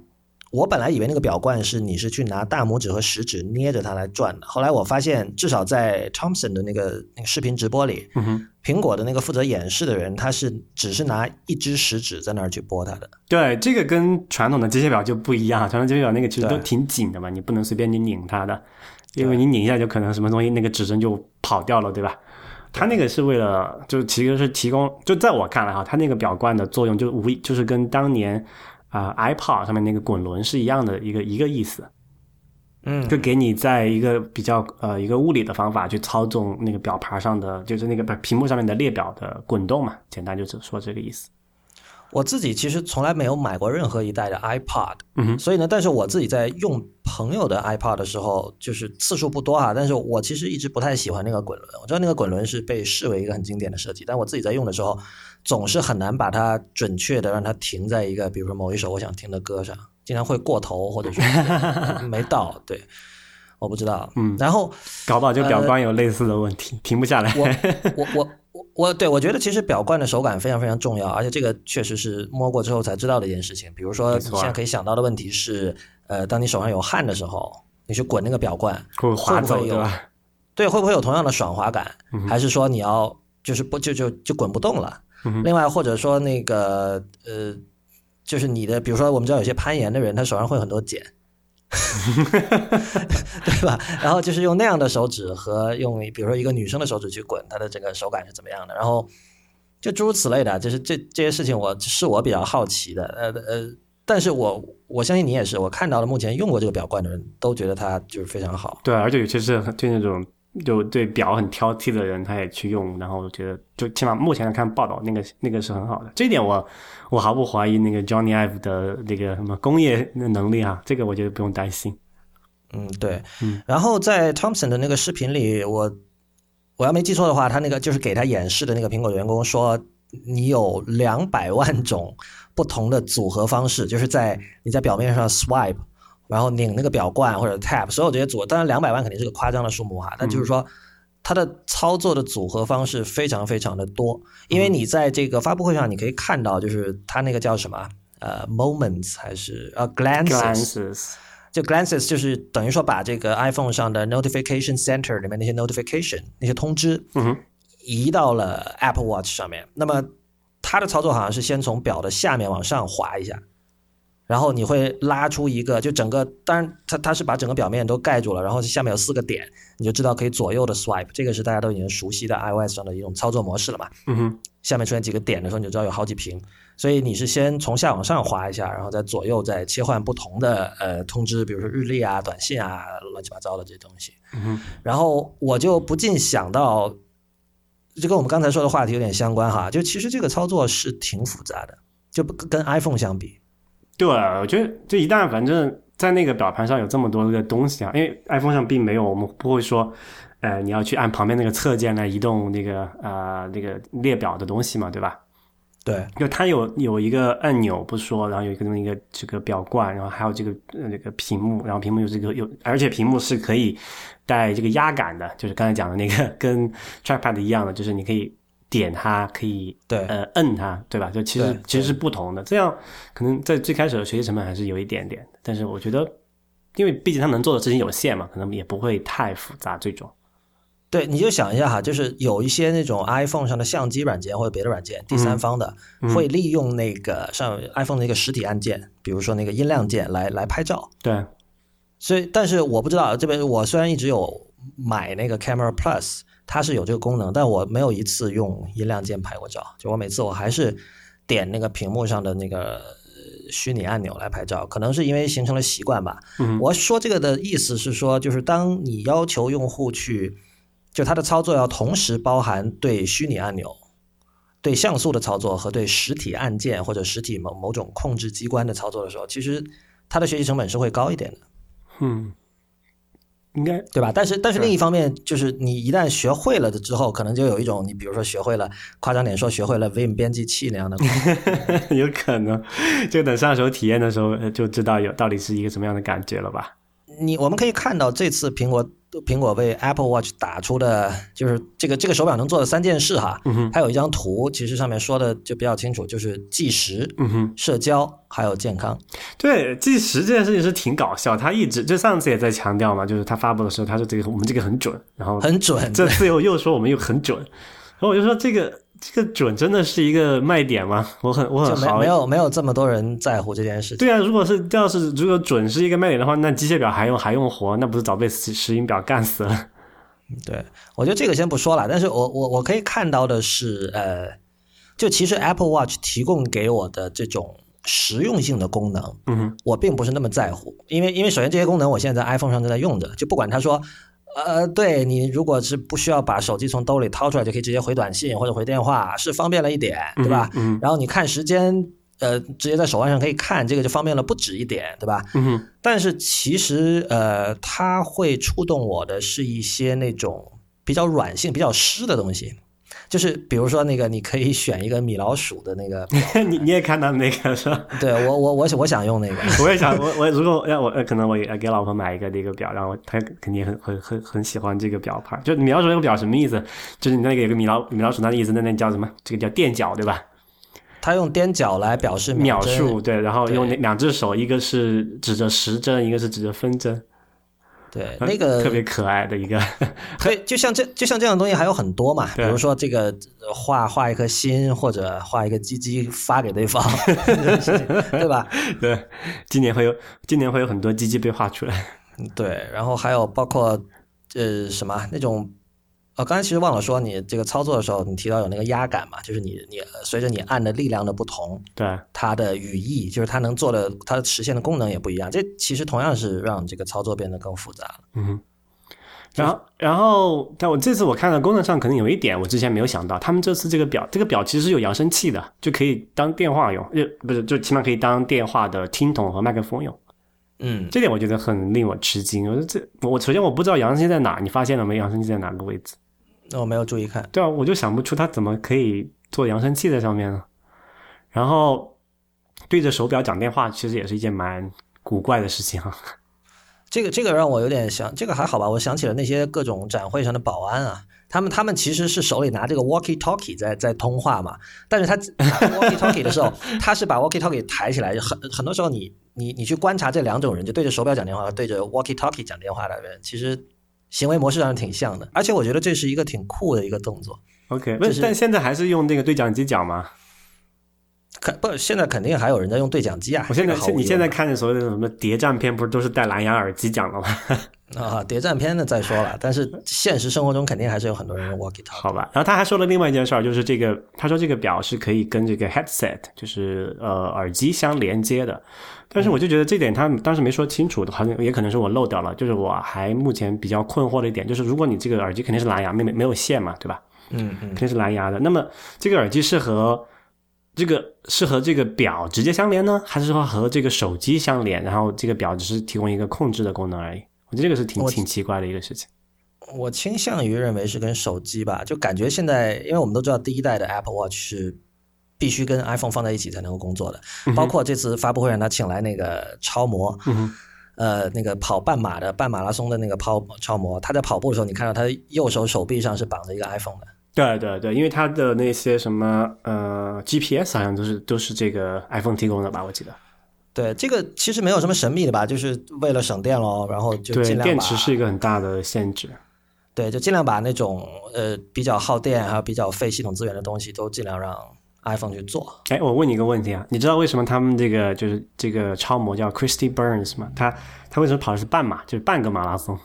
A: 我本来以为那个表冠是你是去拿大拇指和食指捏着它来转的，后来我发现至少在 Thompson 的那个那个视频直播里，
B: 嗯，
A: 苹果的那个负责演示的人，他是只是拿一只食指在那儿去拨它的。
B: 对，这个跟传统的机械表就不一样，传统机械表那个其实都挺紧的嘛，你不能随便你拧它的，因为你拧一下就可能什么东西那个指针就跑掉了，对吧？它那个是为了，就其实是提供，就在我看来哈，它那个表冠的作用就无疑就是跟当年啊、呃 iPod 上面那个滚轮是一样的一个一个意思，
A: 嗯
B: 就给你在一个比较呃一个物理的方法去操纵那个表盘上的，就是那个屏幕上面的列表的滚动嘛，简单就是说这个意思。
A: 我自己其实从来没有买过任何一代的 iPod，
B: 嗯哼
A: 所以呢，但是我自己在用朋友的 iPod 的时候，就是次数不多啊，但是我其实一直不太喜欢那个滚轮。我知道那个滚轮是被视为一个很经典的设计，但我自己在用的时候，总是很难把它准确的让它停在一个，比如说某一首我想听的歌上，经常会过头或者说 没到。对，我不知道。
B: 嗯
A: 然后
B: 搞不好就表冠有类似的问题，停不下来。
A: 我我我我我对我觉得其实表冠的手感非常非常重要，而且这个确实是摸过之后才知道的一件事情。比如说你现在可以想到的问题是，呃，当你手上有汗的时候，你去滚那个表冠，
B: 会滑走
A: 会不会有
B: 对吧？
A: 对，会不会有同样的爽滑感？
B: 嗯
A: 还是说你要就是不就就就滚不动了？
B: 嗯
A: 另外或者说那个呃，就是你的，比如说我们知道有些攀岩的人，他手上会有很多茧。对吧？然后就是用那样的手指和用比如说一个女生的手指去滚，它的这个手感是怎么样的？然后就诸如此类的，就是这这些事情我是我比较好奇的。呃呃，但是我我相信你也是，我看到了目前用过这个表冠的人都觉得它就是非常好。
B: 对，而且尤其是对那种就对表很挑剔的人，他也去用，然后我觉得就起码目前来看报道，那个那个是很好的。这一点我我毫不怀疑那个 Johnny Ive 的那个什么工业能力啊，这个我觉得不用担心。
A: 嗯，对。
B: 嗯
A: 然后在 Thompson 的那个视频里，我我要没记错的话，他那个就是给他演示的那个苹果员工说，你有两百万种不同的组合方式，就是在你在表面上 swipe，然后拧那个表冠或者 tap，所有这些组，当然两百万肯定是个夸张的数目哈，但就是说。它的操作的组合方式非常非常的多，因为你在这个发布会上你可以看到，就是它那个叫什么呃 moments 还是呃
B: glances，Glances，
A: 就 glances 就是等于说把这个 iPhone 上的 notification center 里面那些 notification 那些通知
B: 嗯哼，
A: 移到了 Apple Watch 上面。那么它的操作好像是先从表的下面往上滑一下，然后你会拉出一个，就整个，当然它它是把整个表面都盖住了，然后下面有四个点，你就知道可以左右的 swipe，这个是大家都已经熟悉的 iOS 上的一种操作模式了嘛。
B: 嗯哼，
A: 下面出现几个点的时候，你就知道有好几屏。所以你是先从下往上滑一下，然后再左右再切换不同的呃通知，比如说日历啊、短信啊、乱七八糟的这些东西。
B: 嗯哼，
A: 然后我就不禁想到，这跟我们刚才说的话题有点相关哈。就其实这个操作是挺复杂的，就不跟 iPhone 相比。
B: 对，我觉得就一旦反正在那个表盘上有这么多的东西啊，因为 iPhone 上并没有，我们不会说，呃，你要去按旁边那个侧键来移动那个呃那个列表的东西嘛，对吧？
A: 对，
B: 就它有有一个按钮不说，然后有一个那个这个表冠，然后还有这个呃那个屏幕，然后屏幕有这个有，而且屏幕是可以带这个压感的，就是刚才讲的那个跟 Trackpad 一样的，就是你可以点它，可以
A: 对
B: 呃摁它，对吧？就其实其实是不同的，这样可能在最开始的学习成本还是有一点点，但是我觉得，因为毕竟它能做的事情有限嘛，可能也不会太复杂，最终。
A: 对，你就想一下哈，就是有一些那种 iPhone 上的相机软件或者别的软件，第三方的、会利用那个上 iPhone 的一个实体按键，比如说那个音量键来来拍照。
B: 对，
A: 所以，但是我不知道这边我虽然一直有买那个 Camera Plus，它是有这个功能，但我没有一次用音量键拍过照。就我每次我还是点那个屏幕上的那个呃虚拟按钮来拍照，可能是因为形成了习惯吧。
B: 嗯
A: 我说这个的意思是说，就是当你要求用户去，就它的操作要同时包含对虚拟按钮对像素的操作和对实体按键或者实体某某种控制机关的操作的时候，其实它的学习成本是会高一点的。
B: 嗯，应该
A: 对吧？但是但是另一方面，就是你一旦学会了的之后，可能就有一种你比如说学会了，夸张点说学会了 Vim 编辑器那样的，
B: 有可能，就等上手体验的时候就知道有到底是一个什么样的感觉了吧？
A: 你我们可以看到这次苹果苹果为 Apple Watch 打出的就是这个这个手表能做的三件事哈，还有一张图，其实上面说的就比较清楚，就是计时、
B: 嗯哼，
A: 社交还有健康。
B: 对，计时这件事情是挺搞笑，他一直就上次也在强调嘛，就是他发布的时候，他说这个我们这个很准，然后
A: 很准，
B: 这次又又说我们又很准，然后我就说这个。这个准真的是一个卖点吗？我很我很好，
A: 没有没有这么多人在乎这件事情。
B: 对啊，如果是要是如果准是一个卖点的话，那机械表还用还用活？那不是早被石石英表干死了？
A: 对，我觉得这个先不说了。但是我我我可以看到的是，呃，就其实 Apple Watch 提供给我的这种实用性的功能，
B: 嗯，
A: 我并不是那么在乎，因为因为首先这些功能我现在在 iPhone 上正在用着，就不管他说。呃，对你如果是不需要把手机从兜里掏出来，就可以直接回短信或者回电话，是方便了一点，对吧？
B: 嗯。
A: 然后你看时间，呃，直接在手腕上可以看，这个就方便了不止一点，对吧？
B: 嗯。
A: 但是其实，呃，它会触动我的是一些那种比较软性、比较湿的东西。就是比如说那个，你可以选一个米老鼠的那个，
B: 你你也看到那个是吧？
A: 对我我我我想用那个，
B: 我也想我我如果要我可能我也给老婆买一个那个表，然后她肯定很很很很喜欢这个表盘。就米老鼠那个表什么意思？就是你那个有个米老米老鼠那个意思，那那叫什么？这个叫垫脚对吧？
A: 他用踮脚来表示
B: 秒数，对，然后用两只手，一个是指着时针，一个是指着分针。
A: 对，那个
B: 特别可爱的一个，
A: 对，就像这就像这样的东西还有很多嘛，比如说这个画画一颗心或者画一个鸡鸡发给对方，对吧？
B: 对，今年会有今年会有很多鸡鸡被画出来。
A: 对，然后还有包括呃什么那种。哦，刚才其实忘了说，你这个操作的时候，你提到有那个压感嘛，就是你你随着你按的力量的不同，
B: 对
A: 它的语义，就是它能做的，它实现的功能也不一样。这其实同样是让这个操作变得更复杂了。
B: 嗯，然后然后，但我这次我看到功能上可能有一点我之前没有想到，他们这次这个表这个表其实有扬声器的，就可以当电话用，就不是就起码可以当电话的听筒和麦克风用。
A: 嗯，
B: 这点我觉得很令我吃惊。我说这我首先我不知道扬声器在哪，你发现了没？扬声器在哪个位置？
A: 那我没有注意看，
B: 对啊，我就想不出他怎么可以做扬声器在上面呢？然后对着手表讲电话，其实也是一件蛮古怪的事情啊。
A: 这个这个让我有点想，这个还好吧？我想起了那些各种展会上的保安啊，他们他们其实是手里拿这个 walkie talkie 在在通话嘛，但是他 walkie talkie 的时候，他是把 walkie talkie 抬起来，很很多时候你你你去观察这两种人，就对着手表讲电话和对着 walkie talkie 讲电话的人，其实。行为模式上挺像的，而且我觉得这是一个挺酷的一个动作。
B: OK，不是，但现在还是用那个对讲机讲吗？
A: 肯不，现在肯定还有人在用对讲机啊。
B: 我现在，你现在看的所谓的什么谍战片，不是都是戴蓝牙耳机讲的吗？
A: 啊，谍战片的再说了，但是现实生活中肯定还是有很多人用 walkie talkie。
B: 好吧，然后他还说了另外一件事儿，就是这个，他说这个表是可以跟这个 headset，就是呃耳机相连接的。但是我就觉得这点他当时没说清楚，好像也可能是我漏掉了。就是我还目前比较困惑的一点，就是如果你这个耳机肯定是蓝牙，没没没有线嘛，对吧？
A: 嗯嗯，
B: 肯定是蓝牙的。那么这个耳机是和这个是和这个表直接相连呢，还是说和这个手机相连？然后这个表只是提供一个控制的功能而已？我觉得这个是挺挺奇怪的一个事情。
A: 我倾向于认为是跟手机吧，就感觉现在，因为我们都知道第一代的 Apple Watch 是。必须跟 iPhone 放在一起才能够工作的，包括这次发布会上他请来那个超模，呃，那个跑半马的半马拉松的那个跑超模，他在跑步的时候，你看到他右手手臂上是绑着一个 iPhone 的。
B: 对对对，因为它的那些什么呃 GPS 好像都是都是这个 iPhone 提供的吧，我记得。
A: 对，这个其实没有什么神秘的吧，就是为了省电喽，然后就尽量
B: 电池是一个很大的限制。
A: 对，就尽量把那种呃比较耗电还有比较费系统资源的东西都尽量让。iPhone 去做，
B: 哎，我问你一个问题啊，你知道为什么他们这个就是这个超模叫 Christy Burns 吗？他他为什么跑的是半马，就是半个马拉松？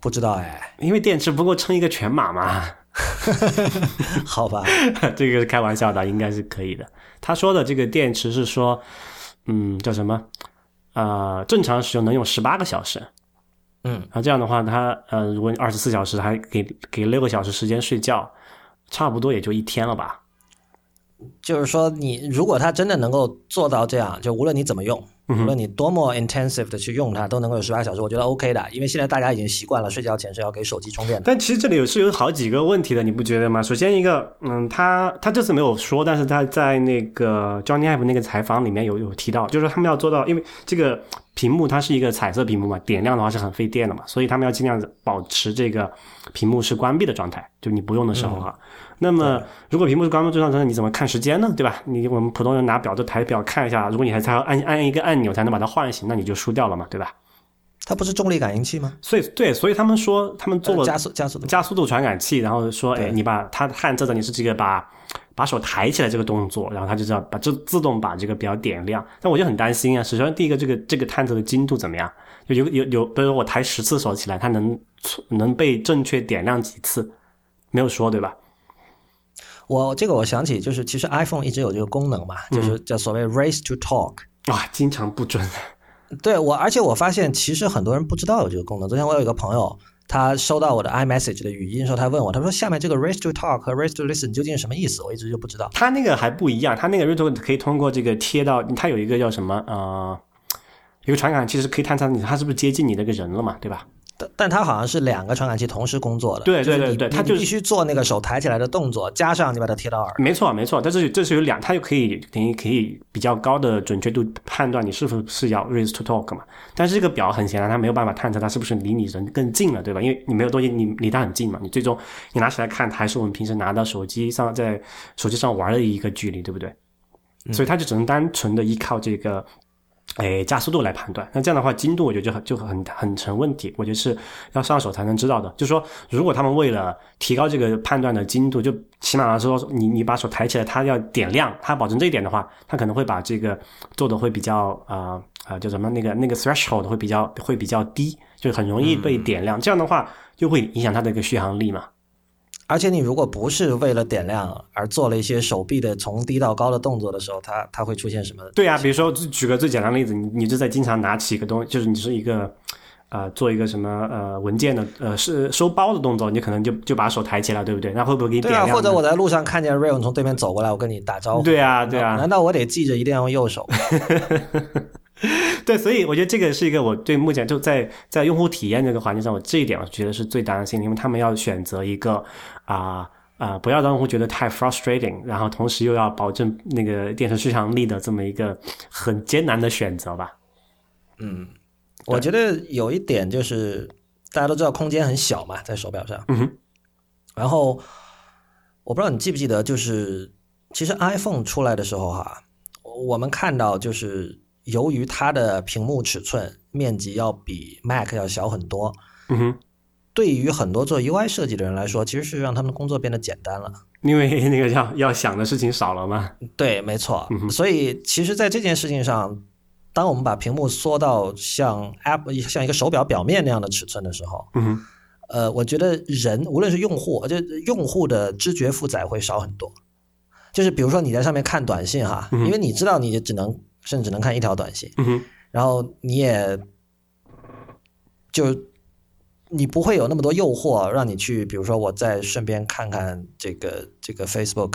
A: 不知道哎，
B: 因为电池不够撑一个全马嘛。
A: 好吧，
B: 这个是开玩笑的，应该是可以的。他说的这个电池是说，嗯，叫什么？呃，正常使用能用十八个小时。
A: 嗯，
B: 那这样的话，他呃，如果你二十四小时还给给六个小时时间睡觉，差不多也就一天了吧。
A: 就是说你如果它真的能够做到这样，就无论你怎么用，无论你多么 intensive 的去用它，都能够有十八小时，我觉得 OK 的。因为现在大家已经习惯了睡觉前是要给手机充电的。
B: 但其实这里有是有好几个问题的，你不觉得吗？首先一个，嗯，他他这次没有说，但是他在那个 Johnny Ive 那个采访里面有有提到，就是他们要做到，因为这个屏幕它是一个彩色屏幕嘛，点亮的话是很费电的嘛，所以他们要尽量保持这个屏幕是关闭的状态，就你不用的时候哈。那么如果屏幕是关闭状态，你怎么看时间呢？对吧？你我们普通人拿表都抬表看一下，如果你还才要按按一个按钮才能把它唤醒，那你就输掉了嘛，对吧？
A: 它不是重力感应器吗？
B: 所以对，所以他们说他们做了
A: 加速加速度
B: 加速度传感器，然后说，哎，你把它探测的你是这个把把手抬起来这个动作，然后它就知道把自自动把这个表点亮。但我就很担心啊，首先第一个，这个这个探测的精度怎么样？就有有有，比如说我抬十次手起来，它能能被正确点亮几次？没有说对吧？
A: 我这个我想起，就是其实 iPhone 一直有这个功能嘛，就是叫所谓 Race to Talk。
B: 哇，经常不准。
A: 对我，而且我发现其实很多人不知道有这个功能。昨天我有一个朋友，他收到我的 iMessage 的语音时候，他问我，他说下面这个 Race to Talk 和 Race to Listen 究竟是什么意思？我一直就不知道。
B: 他那个还不一样，他那个 Race to 可以通过这个贴到，他有一个叫什么呃，一个传感器是可以探测你他是不是接近你那个人了嘛，对吧？
A: 但但它好像是两个传感器同时工作的，
B: 对对对对，它就
A: 必须做那个手抬起来的动作，加上你把它贴到耳。
B: 没错没错，但是这是有两，它就可以等于可以比较高的准确度判断你是否是要 raise to talk 嘛。但是这个表很显然它没有办法探测它是不是离你人更近了，对吧？因为你没有东西，你离它很近嘛，你最终你拿起来看，还是我们平时拿到手机上在手机上玩的一个距离，对不对？所以它就只能单纯的依靠这个。哎，加速度来判断，那这样的话精度我觉得就很就很很成问题，我觉得是要上手才能知道的。就是说，如果他们为了提高这个判断的精度，就起码来说，你你把手抬起来，它要点亮，它保证这一点的话，它可能会把这个做的会比较啊啊叫什么那个那个 threshold 会比较会比较低，就很容易被点亮。这样的话就会影响它的一个续航力嘛。
A: 而且你如果不是为了点亮而做了一些手臂的从低到高的动作的时候，它它会出现什么？
B: 对啊，比如说举个最简单的例子，你你就在经常拿起一个东，就是你是一个呃做一个什么呃文件的呃是收包的动作，你可能就就把手抬起来，对不对？那会不会给你点亮？
A: 或者我在路上看见 Rayon 从对面走过来，我跟你打招呼。
B: 对啊，对啊。
A: 难道我得记着一定要用右手？
B: 对，所以我觉得这个是一个我对目前就在在用户体验这个环境上，我这一点我觉得是最担心，因为他们要选择一个啊啊，不要让用户觉得太 frustrating，然后同时又要保证那个电池续航力的这么一个很艰难的选择吧。
A: 嗯，我觉得有一点就是大家都知道空间很小嘛，在手表上。
B: 嗯哼。
A: 然后我不知道你记不记得，就是其实 iPhone 出来的时候哈，我们看到就是。由于它的屏幕尺寸面积要比 Mac 要小很多，
B: 嗯哼，
A: 对于很多做 UI 设计的人来说，其实是让他们工作变得简单了，
B: 因为那个要要想的事情少了嘛。
A: 对，没错。所以，其实，在这件事情上，当我们把屏幕缩到像 App 像一个手表表面那样的尺寸的时候，
B: 嗯，
A: 呃，我觉得人无论是用户，就用户的知觉负载会少很多。就是比如说你在上面看短信哈，因为你知道你只能。甚至能看一条短信，然后你也就你不会有那么多诱惑，让你去，比如说我再顺便看看这个这个 Facebook，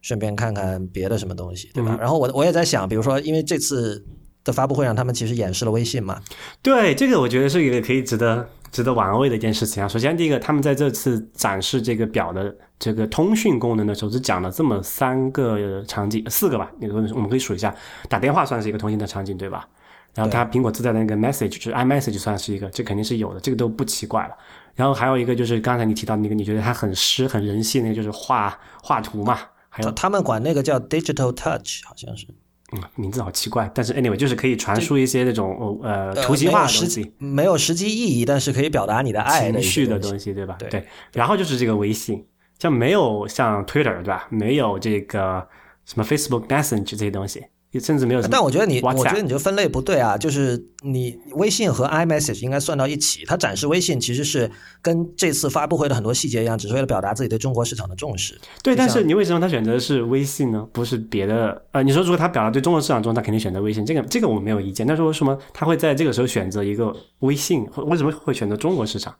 A: 顺便看看别的什么东西，对吧？然后我我也在想，比如说，因为这次的发布会上，他们其实演示了微信嘛，
B: 对，这个我觉得是一个可以值得值得玩味的一件事情啊。首先，第一个，他们在这次展示这个表的这个通讯功能的时候，只讲了这么三个场景，四个吧？你我们可以数一下，打电话算是一个通信的场景，对吧？然后它苹果自带的那个 Message，就是 iMessage 算是一个，这肯定是有的，这个都不奇怪了。然后还有一个就是刚才你提到那个，你觉得它很诗、很人性，那个就是画画图嘛？还有
A: 他们管那个叫 Digital Touch，好像是。
B: 嗯，名字好奇怪，但是 anyway 就是可以传输一些那种呃图形化的东西，
A: 没有实际意义，但是可以表达你的爱
B: 情绪的东西，对吧？对。然后就是这个微信，像没有像 Twitter 对吧？没有这个什么 Facebook Messenger 这些东西。甚至没有，
A: 但我觉得你，我觉得你这分类不对啊！就是你微信和 iMessage 应该算到一起。它展示微信其实是跟这次发布会的很多细节一样，只是为了表达自己对中国市场的重视。
B: 对，但是你为什么他选择是微信呢？不是别的？呃，你说如果他表达对中国市场重视，他肯定选择微信。这个这个我没有意见。但是为什么他会在这个时候选择一个微信？为什么会选择中国市场？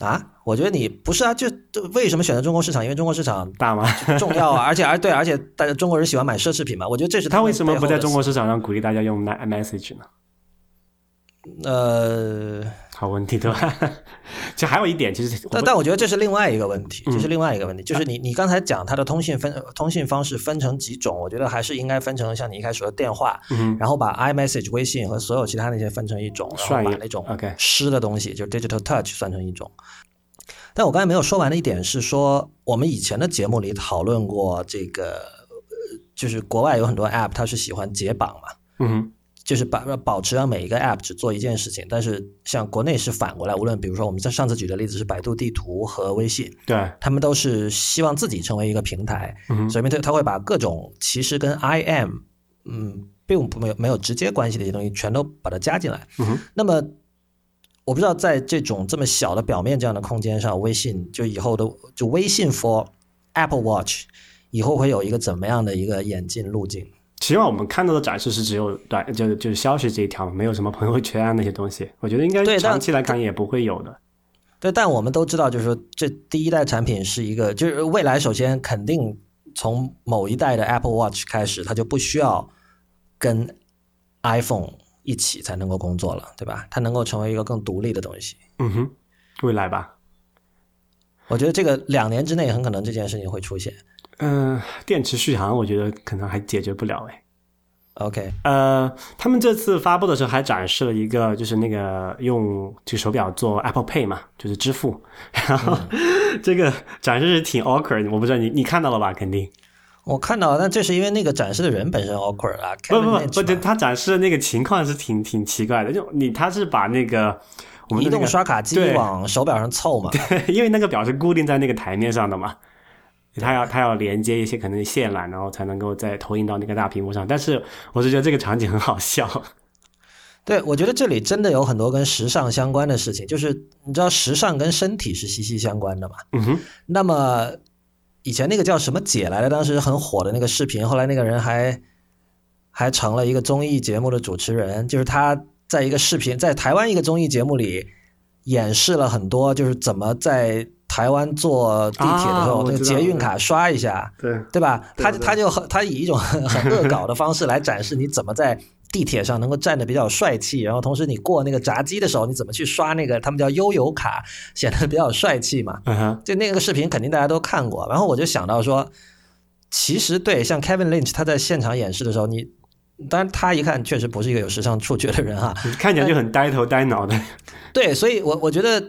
A: 啊，我觉得你不是啊，就就为什么选择中国市场？因为中国市场
B: 大吗？
A: 重要啊，而且而对，而且大家中国人喜欢买奢侈品嘛。我觉得这是
B: 他为什么不在中国
A: 市
B: 市场上鼓励大家用 iMessage 呢？
A: 呃，
B: 好问题对吧？其实还有一点，其实
A: 但但我觉得这是另外一个问题，这是另外一个问题，就是你你刚才讲它的通信分通信方式分成几种，我觉得还是应该分成像你一开始说的电话，然后把 iMessage 微信和所有其他那些分成一种，然后把那种
B: OK
A: 湿的东西，就是 Digital Touch 算成一种。但我刚才没有说完的一点是说，我们以前的节目里讨论过这个，就是国外有很多 App 它是喜欢解绑嘛，
B: 嗯
A: 就是把保持让每一个 app 只做一件事情，但是像国内是反过来，无论比如说我们在上次举的例子是百度地图和微信，
B: 对，
A: 他们都是希望自己成为一个平台，
B: 嗯
A: 所以他他会把各种其实跟 IM 嗯并不没有没有直接关系的一些东西全都把它加进来。
B: 嗯
A: 那么我不知道在这种这么小的表面这样的空间上，微信就以后的就微信 for Apple Watch 以后会有一个怎么样的一个演进路径？
B: 起码我们看到的展示是只有短，就就是消息这一条，没有什么朋友圈啊那些东西。我觉得应该
A: 对
B: 长期来看也不会有的。
A: 对，但我们都知道，就是说，这第一代产品是一个，就是未来首先肯定从某一代的 Apple Watch 开始，它就不需要跟 iPhone 一起才能够工作了，对吧？它能够成为一个更独立的东西。
B: 嗯哼，未来吧。
A: 我觉得这个两年之内很可能这件事情会出现。
B: 嗯、电池续航我觉得可能还解决不了哎。
A: OK，
B: 呃，他们这次发布的时候还展示了一个，就是那个用这个手表做 Apple Pay 嘛，就是支付。然后、这个展示是挺 awkward，我不知道你你看到了吧？肯定。
A: 我看到了，但这是因为那个展示的人本身 awkward 啊。
B: 不不不他展示的那个情况是挺挺奇怪的，就你他是把那个我们
A: 移
B: 的那个
A: 动刷卡机
B: 对
A: 往手表上凑嘛。
B: 对因为那个表是固定在那个台面上的嘛，它要它要连接一些可能线缆，然后才能够再投影到那个大屏幕上。但是我是觉得这个场景很好笑，
A: 对，我觉得这里真的有很多跟时尚相关的事情，就是你知道时尚跟身体是息息相关的嘛。
B: 嗯哼，
A: 那么以前那个叫什么姐来的，当时很火的那个视频，后来那个人还还成了一个综艺节目的主持人，就是他在一个视频，在台湾一个综艺节目里演示了很多，就是怎么在台湾坐地铁的时
B: 啊
A: 候，那个捷运卡刷一下，
B: 对，
A: 对吧？他他就很他以一种很很恶搞的方式来展示你怎么在地铁上能够站得比较帅气，然后同时你过那个闸机的时候，你怎么去刷那个他们叫悠游卡，显得比较帅气嘛。
B: 嗯哼，
A: 就那个视频肯定大家都看过，然后我就想到说，其实对像 Kevin Lynch 他在现场演示的时候，你当然他一看确实不是一个有时尚触觉的人哈，
B: 看起来就很呆头呆脑的。
A: 对，所以我我觉得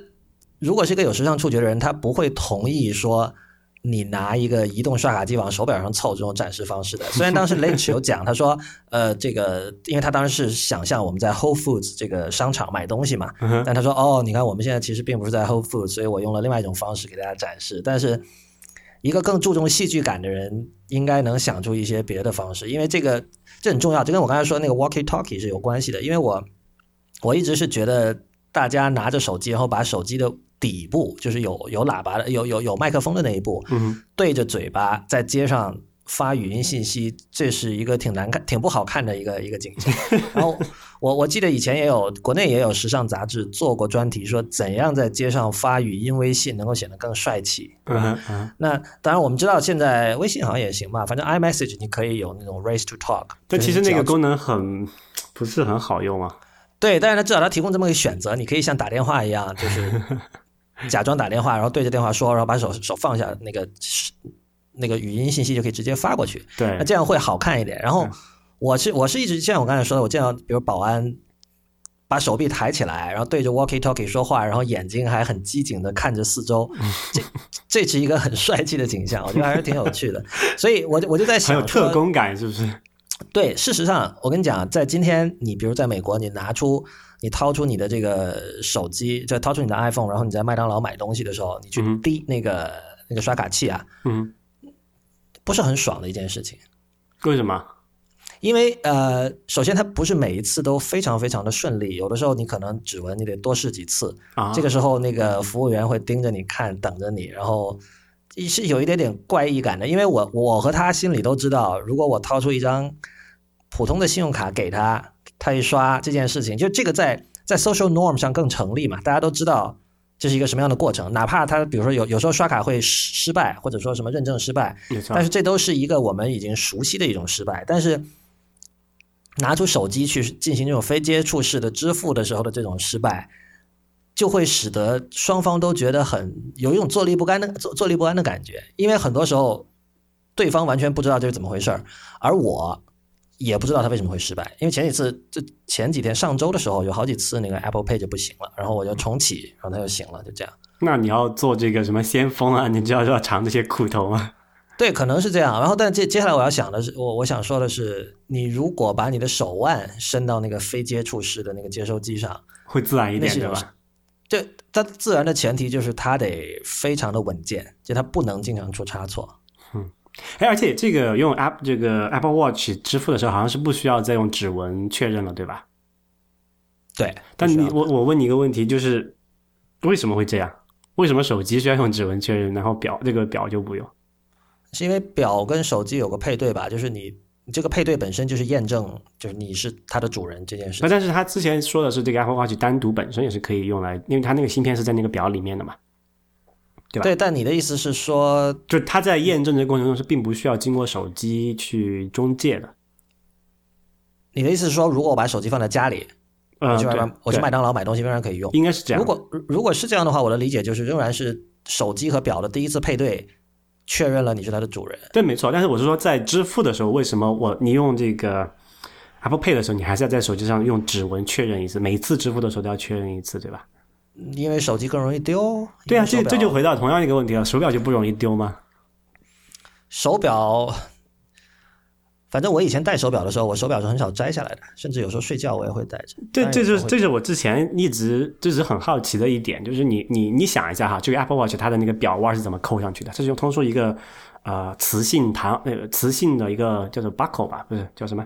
A: 如果是一个有时尚触觉的人，他不会同意说。你拿一个移动刷卡机往手表上凑这种展示方式的，虽然当时 Lynch 有讲，他说，呃，这个，因为他当时是想象我们在 Whole Foods 这个商场买东西嘛，但他说：“哦，你看我们现在其实并不是在 Whole Foods，所以我用了另外一种方式给大家展示。但是，一个更注重戏剧感的人，应该能想出一些别的方式，因为这个这很重要。这跟我刚才说那个 walkie talkie 是有关系的。因为我我一直是觉得大家拿着手机，然后把手机的底部，就是有有喇叭的、有有有麦克风的那一部，
B: 嗯，
A: 对着嘴巴在街上发语音信息，这是一个挺难看、挺不好看的一个一个景象。然后我我记得以前也有国内也有时尚杂志做过专题，说怎样在街上发语音微信能够显得更帅气，
B: 嗯，嗯。
A: 那当然我们知道现在微信好像也行吧，反正 iMessage 你可以有那种 race to talk，
B: 但其实那个功能很不是很好用啊。
A: 对，但是它至少它提供这么个选择，你可以像打电话一样，就是 假装打电话，然后对着电话说，然后把手手放下，那个那个语音信息就可以直接发过去。
B: 对那，
A: 这样会好看一点。然后
B: 嗯
A: 我是我是一直像我刚才说的，我见到比如保安把手臂抬起来，然后对着 walkie talkie 说话，然后眼睛还很机警的看着四周，这这是一个很帅气的景象，我觉得还是挺有趣的。所以我就我就在想很，
B: 有特工感，是不是？
A: 对，事实上，我跟你讲，在今天，你比如在美国，你拿出你掏出你的这个手机，就掏出你的 iPhone，然后你在麦当劳买东西的时候，你去
B: 嗯
A: 滴那个、那个刷卡器啊，
B: 嗯，
A: 不是很爽的一件事情。
B: 为什么？
A: 因为呃，首先它不是每一次都非常非常的顺利，有的时候你可能指纹你得多试几次，
B: 啊，
A: 这个时候那个服务员会盯着你看，等着你，然后是有一点点怪异感的。因为我我和他心里都知道，如果我掏出一张普通的信用卡给他，他一刷这件事情，就这个在在 social norm 上更成立嘛，大家都知道这是一个什么样的过程？哪怕他比如说有有时候刷卡会失失败，或者说什么认证失败，但是这都是一个我们已经熟悉的一种失败。但是拿出手机去进行这种非接触式的支付的时候的这种失败，就会使得双方都觉得很有一种坐立不安的坐坐立不安的感觉，因为很多时候对方完全不知道这是怎么回事儿，而我也不知道他为什么会失败。因为前几次，就前几天上周的时候，有好几次那个 Apple Pay 就不行了，然后我就重启，然后它就行了，就这样。
B: 那你要做这个什么先锋啊？你就要要尝这些苦头吗。
A: 对，可能是这样。然后，但接接下来我要想的是，我我想说的是，你如果把你的手腕伸到那个非接触式的那个接收机上，
B: 会自然一点，
A: 是
B: 对吧？
A: 这它自然的前提就是它得非常的稳健，就它不能经常出差错。
B: 哎，而且这个用 App 这个 Apple Watch 支付的时候，好像是不需要再用指纹确认了，对吧？
A: 对，
B: 但你我我问你一个问题，就是为什么会这样？为什么手机需要用指纹确认，然后表这个表就不用？
A: 是因为表跟手机有个配对吧？就是你你这个配对本身就是验证，就是你是它的主人这件事。
B: 那但是他之前说的是这个 Apple Watch 单独本身也是可以用来，因为它那个芯片是在那个表里面的嘛，对吧
A: 对，但你的意思是说，
B: 就他在验证这个过程中是并不需要经过手机去中介的。
A: 你的意思是说，如果我把手机放在家里，
B: 嗯，对
A: 我去麦我去麦当劳买东西仍然可以用。
B: 应该是这样。
A: 如果如果是这样的话，我的理解就是仍然是手机和表的第一次配对，确认了你是它的主人。
B: 对，没错。但是我是说，在支付的时候，为什么我你用这个 Apple Pay 的时候，你还是要在手机上用指纹确认一次？每一次支付的时候都要确认一次，对吧？
A: 因为手机更容易丢。
B: 对啊，这这就回到同样一个问题了，手表就不容易丢吗？
A: 手表，反正我以前戴手表的时候，我手表是很少摘下来的，甚至有时候睡觉我也会戴着。
B: 这这就是这是我之前一直就是很好奇的一点，就是你你你想一下哈，这个 Apple Watch 它的那个表腕是怎么扣上去的？它是用通过一个呃磁性弹呃磁性的一个叫做 buckle 吧，不是叫什么？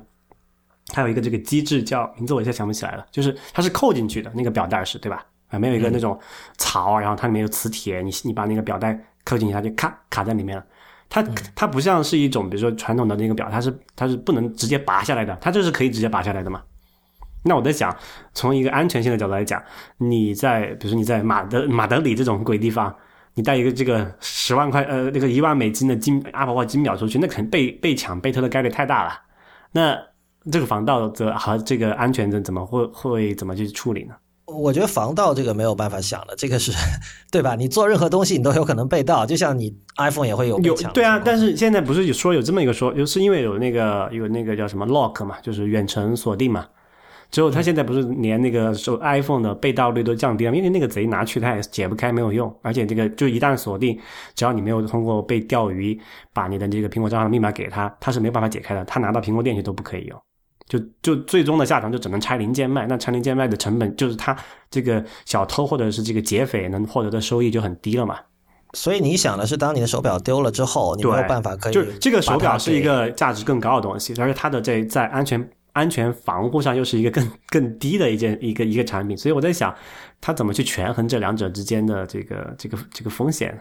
B: 它有一个这个机制叫名字我一下想不起来了，就是它是扣进去的那个表带是对吧？啊，没有一个那种槽，然后它里面有磁铁，你你把那个表带扣进去，它就咔卡在里面了。它它不像是一种比如说传统的那个表，它是它是不能直接拔下来的，它就是可以直接拔下来的嘛？那我在想，从一个安全性的角度来讲，你在比如说你在马德马德里这种鬼地方，你带一个这个十万块呃那个一万美金的金 Apple Watch 金表出去，那肯定被被抢被偷的概率太大了。那这个防盗的和这个安全的怎么会会怎么去处理呢？
A: 我觉得防盗这个没有办法想的，这个是对吧？你做任何东西你都有可能被盗，就像你 iPhone 也会有被
B: 有对啊，但是现在不是有说有这么一个说，就是因为有那个有那个叫什么 lock 嘛，就是远程锁定嘛。之后他现在不是连那个手 iPhone 的被盗率都降低了，因为那个贼拿去他也解不开，没有用。而且这个就一旦锁定，只要你没有通过被钓鱼把你的这个苹果账号密码给他，他是没办法解开的。他拿到苹果店去都不可以用。就就最终的下场就只能拆零件卖，那拆零件卖的成本就是他这个小偷或者是这个劫匪能获得的收益就很低了嘛。
A: 所以你想的是，当你的手表丢了之后，你没有办法可以
B: 就是这个手表是一个价值更高的东西，而且它的这在安全安全防护上又是一个更更低的一件一个一个产品，所以我在想，它怎么去权衡这两者之间的这个这个这个风险？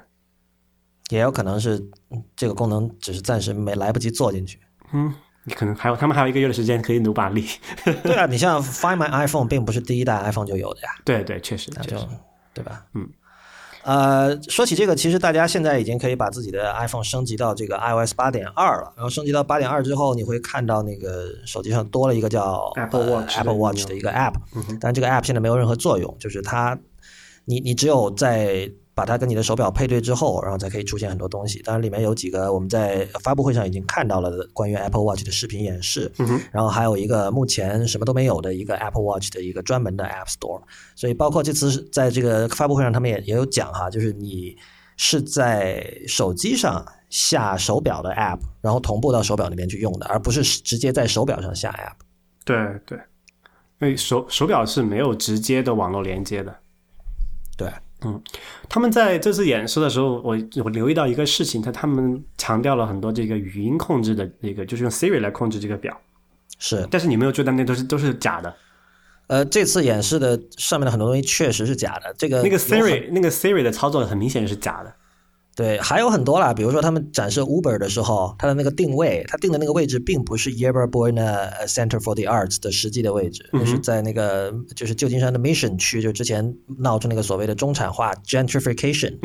A: 给，也有可能是嗯这个功能只是暂时没来不及做进去。
B: 嗯，你可能还有他们还有一个月的时间可以努把力。
A: 对啊，你像 Find My iPhone 并不是第一代 iPhone 就有的呀，
B: 对对，确实
A: 那就对吧？
B: 嗯。
A: 呃，说起这个，其实大家现在已经可以把自己的 iPhone 升级到这个 iOS 八点二了。然后升级到八点二之后，你会看到那个手机上多了一个叫
B: Apple
A: 呃
B: Watch 的
A: Apple Watch 的一个 App，
B: 嗯
A: 但这个 App 现在没有任何作用，就是它，你你只有在把它跟你的手表配对之后，然后才可以出现很多东西。当然，里面有几个我们在发布会上已经看到了的关于 Apple Watch 的视频演示，
B: 嗯哼
A: 然后还有一个目前什么都没有的一个 Apple Watch 的一个专门的 App Store。所以，包括这次在这个发布会上，他们也也有讲哈，就是你是在手机上下手表的 App，然后同步到手表那边去用的，而不是直接在手表上下 App。
B: 对对，因为手手表是没有直接的网络连接的。
A: 对，
B: 他们在这次演示的时候，我我留意到一个事情，他他们强调了很多这个语音控制的那个，就是用 Siri 来控制这个表，
A: 是。
B: 但是你没有注意到那都是都是假的。
A: 呃，这次演示的上面的很多东西确实是假的。这个
B: 那个 Siri 那个 Siri 的操作很明显是假的。
A: 对，还有很多啦，比如说他们展示 Uber 的时候，它的那个定位，它定的那个位置并不是 Yerba Buena Center for the Arts 的实际的位置，那是在那个就是旧金山的 Mission 区，就之前闹出那个所谓的中产化 gentrification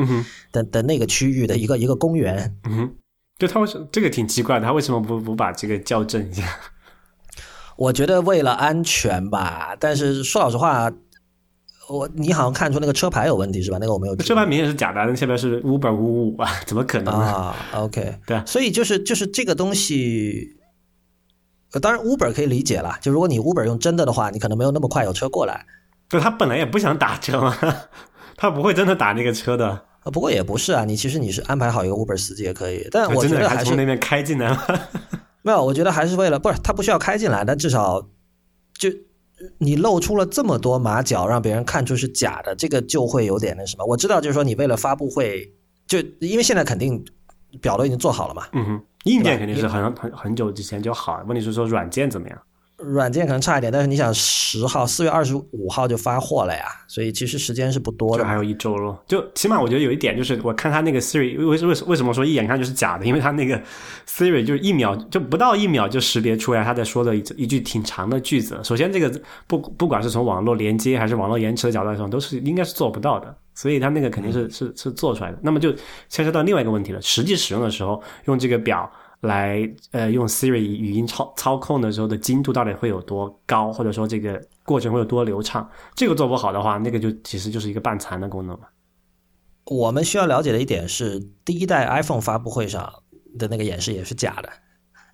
A: 的的那个区域的一个一个公园。
B: 嗯哼，就他为什这个挺奇怪的，他为什么不不把这个校正一下？
A: 我觉得为了安全吧，但是说老实话。我你好像看出那个车牌有问题是吧？那个我没有。
B: 车牌明显是假的，那下面是 Uber 五五啊，怎么可能
A: 啊？OK，
B: 对，
A: 所以就是就是这个东西，呃，当然 Uber 可以理解了，就如果你 Uber 用真的的话，你可能没有那么快有车过来。
B: 就他本来也不想打车嘛，他不会真的打那个车的。
A: 不过也不是啊，你其实你是安排好一个 Uber 司机也可以，但我觉得还是
B: 从那边开进来了。
A: 没有，我觉得还是为了不是他不需要开进来，但至少就。你露出了这么多马脚，让别人看出是假的，这个就会有点那什么。我知道，就是说你为了发布会，就因为现在肯定表都已经做好了嘛。
B: 嗯哼，硬件肯定是很很很久之前就好，问题是说软件怎么样？
A: 软件可能差一点，但是你想十号四月二十五号就发货了呀，所以其实时间是不多的，
B: 还有一周咯。就起码我觉得有一点就是，我看他那个 Siri 为为为什么说一眼看就是假的？因为他那个 Siri 就是一秒就不到一秒就识别出来他在说的一一句挺长的句子。首先这个不不管是从网络连接还是网络延迟的角度来说，都是应该是做不到的。所以他那个肯定是是是做出来的。那么就牵涉到另外一个问题了，实际使用的时候用这个表。来，呃，用 Siri 语音操操控的时候的精度到底会有多高，或者说这个过程会有多流畅？这个做不好的话，那个就其实就是一个半残的功能嘛。
A: 我们需要了解的一点是，第一代 iPhone 发布会上的那个演示也是假的。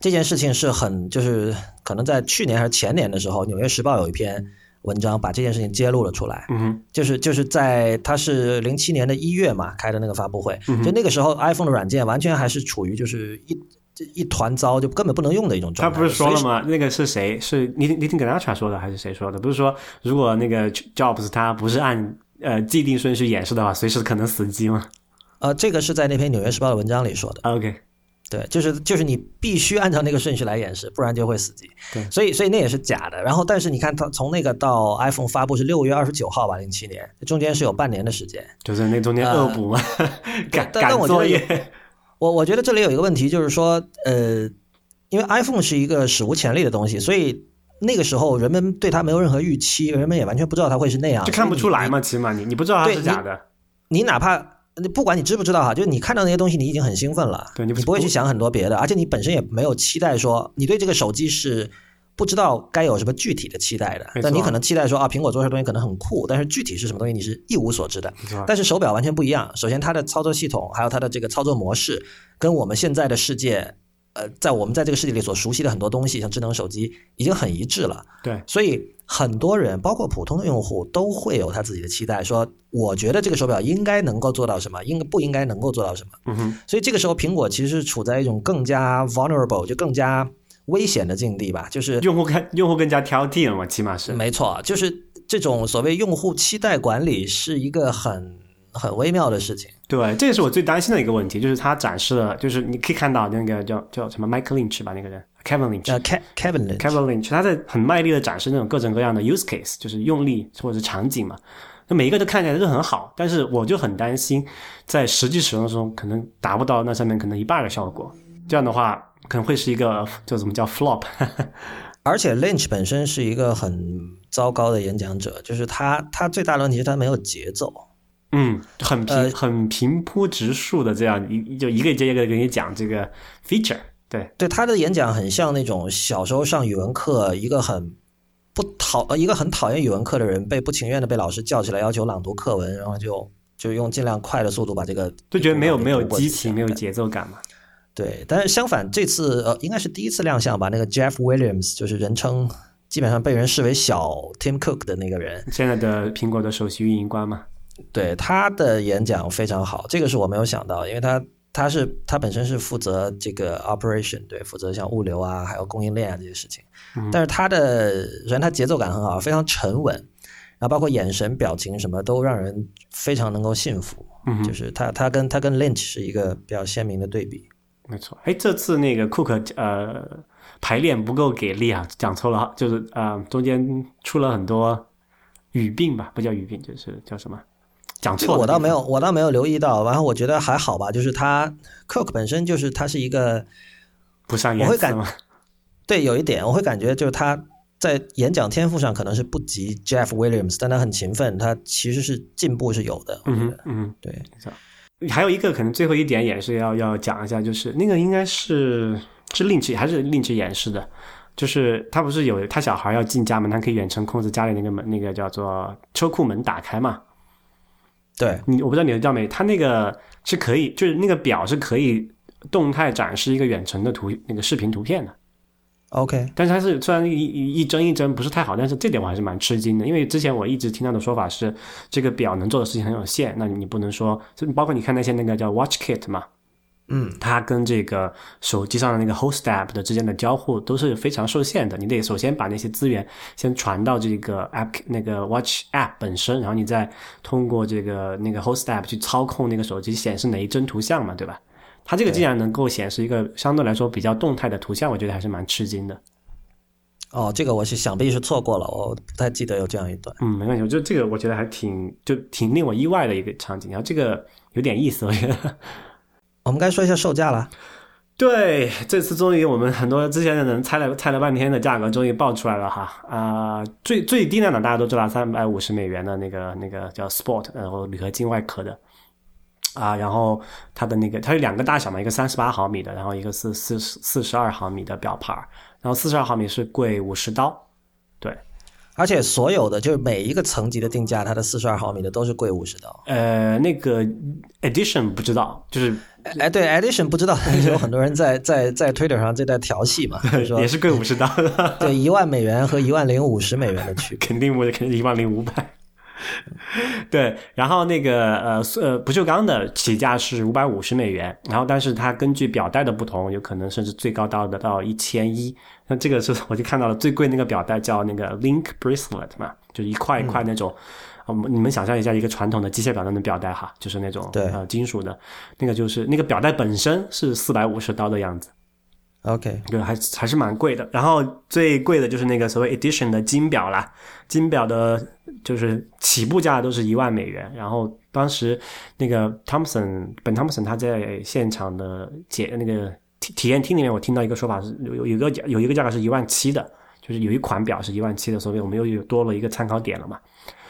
A: 这件事情是很，就是可能在去年还是前年的时候，《纽约时报》有一篇文章把这件事情揭露了出来。
B: 嗯，
A: 就是就是在它是零七年的一月嘛开的那个发布会，就那个时候 iPhone 的软件完全还是处于就是一。这一团糟，就根本不能用的一种状
B: 态。他不是说了吗？那个是谁？是你你听 Ganacha 说的还是谁说的？不是说如果那个 Jobs 他不是按呃既定顺序演示的话，随时可能死机吗？
A: 呃，这个是在那篇《纽约时报》的文章里说的。
B: OK，
A: 对，就是就是你必须按照那个顺序来演示，不然就会死机。
B: 对，
A: 所以所以那也是假的。然后，但是你看，它从那个到 iPhone 发布是六月二十九号吧，零七年，中间是有半年的时间。
B: 就是那中间恶补嘛，赶赶
A: 作业。我我觉得这里有一个问题，就是说，呃。因为 iPhone 是一个史无前例的东西，所以那个时候人们对它没有任何预期，人们也完全不知道它会是那样，
B: 就看不出来嘛。起码你你不知道它是假的，
A: 你哪怕你不管你知不知道哈，就是你看到那些东西，你已经很兴奋了，
B: 对你
A: 不会去想很多别的，而且你本身也没有期待说你对这个手机是不知道该有什么具体的期待的。但你可能期待说啊，苹果做出来东西可能很酷，但是具体是什么东西你是一无所知的。但是手表完全不一样，首先它的操作系统还有它的这个操作模式，跟我们现在的世界。呃，在我们在这个世界里所熟悉的很多东西，像智能手机，已经很一致了。
B: 对，
A: 所以很多人，包括普通的用户，都会有他自己的期待，说我觉得这个手表应该能够做到什么，应不应该能够做到什么。
B: 嗯哼。
A: 所以这个时候，苹果其实是处在一种更加 vulnerable，就更加危险的境地吧。就是
B: 用户更用户更加挑剔了嘛，起码是。
A: 没错，就是这种所谓用户期待管理是一个很。很微妙的事情，
B: 对，这也是我最担心的一个问题，就是他展示了，就是你可以看到那个叫叫什么 Michael Lynch 吧，那个人 Kevin Lynch，
A: 呃，Kevin
B: Lynch，Kevin Lynch，他在很卖力的展示那种各种各样的 use case，就是用力或者是场景嘛，那每一个都看起来都很好，但是我就很担心，在实际使用中可能达不到那上面可能一半的效果，这样的话可能会是一个就怎么叫 flop，
A: 而且 Lynch 本身是一个很糟糕的演讲者，就是他他最大的问题是他没有节奏。
B: 嗯，很平很平铺直述的这样一就一个接一个给你讲这个 feature，对
A: 对，他的演讲很像那种小时候上语文课，一个很不讨呃一个很讨厌语文课的人被不情愿的被老师叫起来要求朗读课文，然后就就用尽量快的速度把这个
B: 就觉得没有没有激情没有节奏感嘛。
A: 对，但是相反这次呃应该是第一次亮相吧，那个 Jeff Williams 就是人称基本上被人视为小 Tim Cook 的那个人，
B: 现在的苹果的首席运营官嘛。
A: 对他的演讲非常好，这个是我没有想到，因为他他是他本身是负责这个 operation，对，负责像物流啊，还有供应链啊这些事情。但是他的首先他节奏感很好，非常沉稳，然后包括眼神、表情什么都让人非常能够信服。
B: 嗯，
A: 就是他他跟他跟 Lynch 是一个比较鲜明的对比。
B: 没错，哎，这次那个 Cook 呃排练不够给力啊，讲错了，就是啊中间出了很多语病吧，不叫语病，就是叫什么？讲错了。
A: 我倒没有，我倒没有留意到。然后我觉得还好吧，就是他 Cook 本身就是他是一个
B: 不善言辞吗？
A: 对，有一点我会感觉就是他在演讲天赋上可能是不及 Jeff Williams，但他很勤奋，他其实是进步是有的。
B: 嗯嗯，
A: 对。
B: 还有一个可能最后一点也是要要讲一下，就是那个应该是是令其还是令其演示的，就是他不是有他小孩要进家门，他可以远程控制家里那个门，那个叫做车库门打开嘛？
A: 对
B: 你我不知道你知道没？他那个是可以，就是那个表是可以动态展示一个远程的图那个视频图片的。
A: OK，
B: 但是它是虽然一一帧一帧不是太好，但是这点我还是蛮吃惊的，因为之前我一直听到的说法是这个表能做的事情很有限，那你不能说，就包括你看那些那个叫 Watch Kit 嘛，
A: 嗯，
B: 它跟这个手机上的那个 Host App 的之间的交互都是非常受限的，你得首先把那些资源先传到这个 App 那个 Watch App 本身，然后你再通过这个那个 Host App 去操控那个手机显示哪一帧图像嘛，对吧？它这个竟然能够显示一个相对来说比较动态的图像，我觉得还是蛮吃惊的。
A: 哦，这个我是想必是错过了，我不太记得有这样一段。
B: 嗯，没关系，我觉得这个我觉得还挺就挺令我意外的一个场景，然后这个有点意思，我觉得。
A: 我们该说一下售价了。
B: 对，这次终于我们很多之前的人猜了猜了半天的价格终于爆出来了哈啊！最最低量的大家都知道，三百五十美元的那个那个叫 Sport，然后铝合金外壳的。啊，然后它的那个它有两个大小嘛，一个三十八毫米的，然后一个是四十四十二毫米的表盘然后四十二毫米是贵五十刀，对，
A: 而且所有的就是每一个层级的定价，它的四十二毫米的都是贵五十刀。
B: 呃，那个 edition 不知道，就是
A: 哎，对 edition 不知道，有很多人在在在 Twitter 上在调戏嘛，就是说
B: 也是贵五十刀，
A: 对，一万美元和一万零五十美元的区别，
B: 肯定不是肯定一万零五百。对，然后那个呃呃不锈钢的起价是五百五十美元，然后但是它根据表带的不同，有可能甚至最高到的到一千一。那这个是 我就看到了最贵那个表带叫那个 Link Bracelet 嘛，就一块一块那种，嗯，你们想象一下一个传统的机械表带的表带哈，就是那种
A: 对
B: 呃金属的，那个就是那个表带本身是四百五十刀的样子。
A: OK，
B: 对，还还是蛮贵的。然后最贵的就是那个所谓 edition 的金表啦，金表的就是起步价都是一万美元。然后当时那个 Thompson 本 Thompson 他在现场的解那个体体验厅里面，我听到一个说法是有有一个有一个价格是一万七的，就是有一款表是一万七的，所以我们又有多了一个参考点了嘛。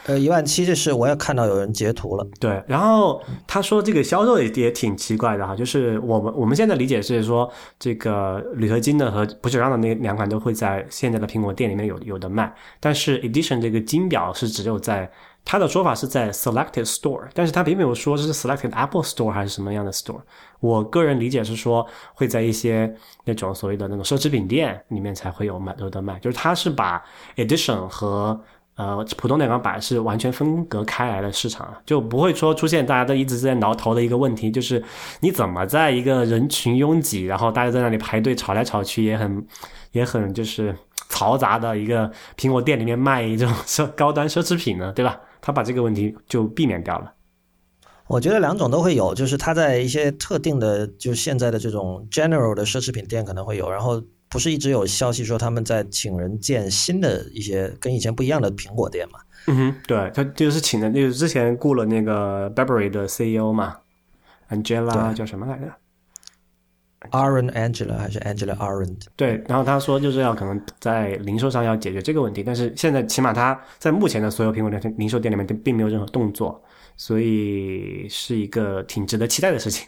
A: 呃，一万七这是我也看到有人截图了。
B: 对，然后他说这个销售也也挺奇怪的哈，就是我们我们现在理解是说，这个铝合金的和不锈钢的那两款都会在现在的苹果店里面有有的卖，但是 Edition 这个金表是只有在他的说法是在 Selected Store，但是他并没有说是 Selected Apple Store 还是什么样的 Store。我个人理解是说会在一些那种所谓的那种奢侈品店里面才会有卖有的卖，就是他是把 Edition 和呃，普通两钢板是完全分隔开来的市场啊，就不会说出现大家都一直在挠头的一个问题，就是你怎么在一个人群拥挤，然后大家在那里排队吵来吵去，也很也很就是嘈杂的一个苹果店里面卖一种 奢高端奢侈品呢，对吧？他把这个问题就避免掉了。
A: 我觉得两种都会有，就是他在一些特定的，就是现在的这种 general 的奢侈品店可能会有，然后。不是一直有消息说他们在请人建新的一些跟以前不一样的苹果店嘛？
B: 嗯哼，对他就是请的，就是之前雇了那个 Burberry 的 CEO 嘛，Angela 叫什么来着
A: ？Aaron Angela 还是 Angela Aaron？
B: 对，然后他说就是要可能在零售上要解决这个问题，但是现在起码他在目前的所有苹果店零售店里面并没有任何动作，所以是一个挺值得期待的事情。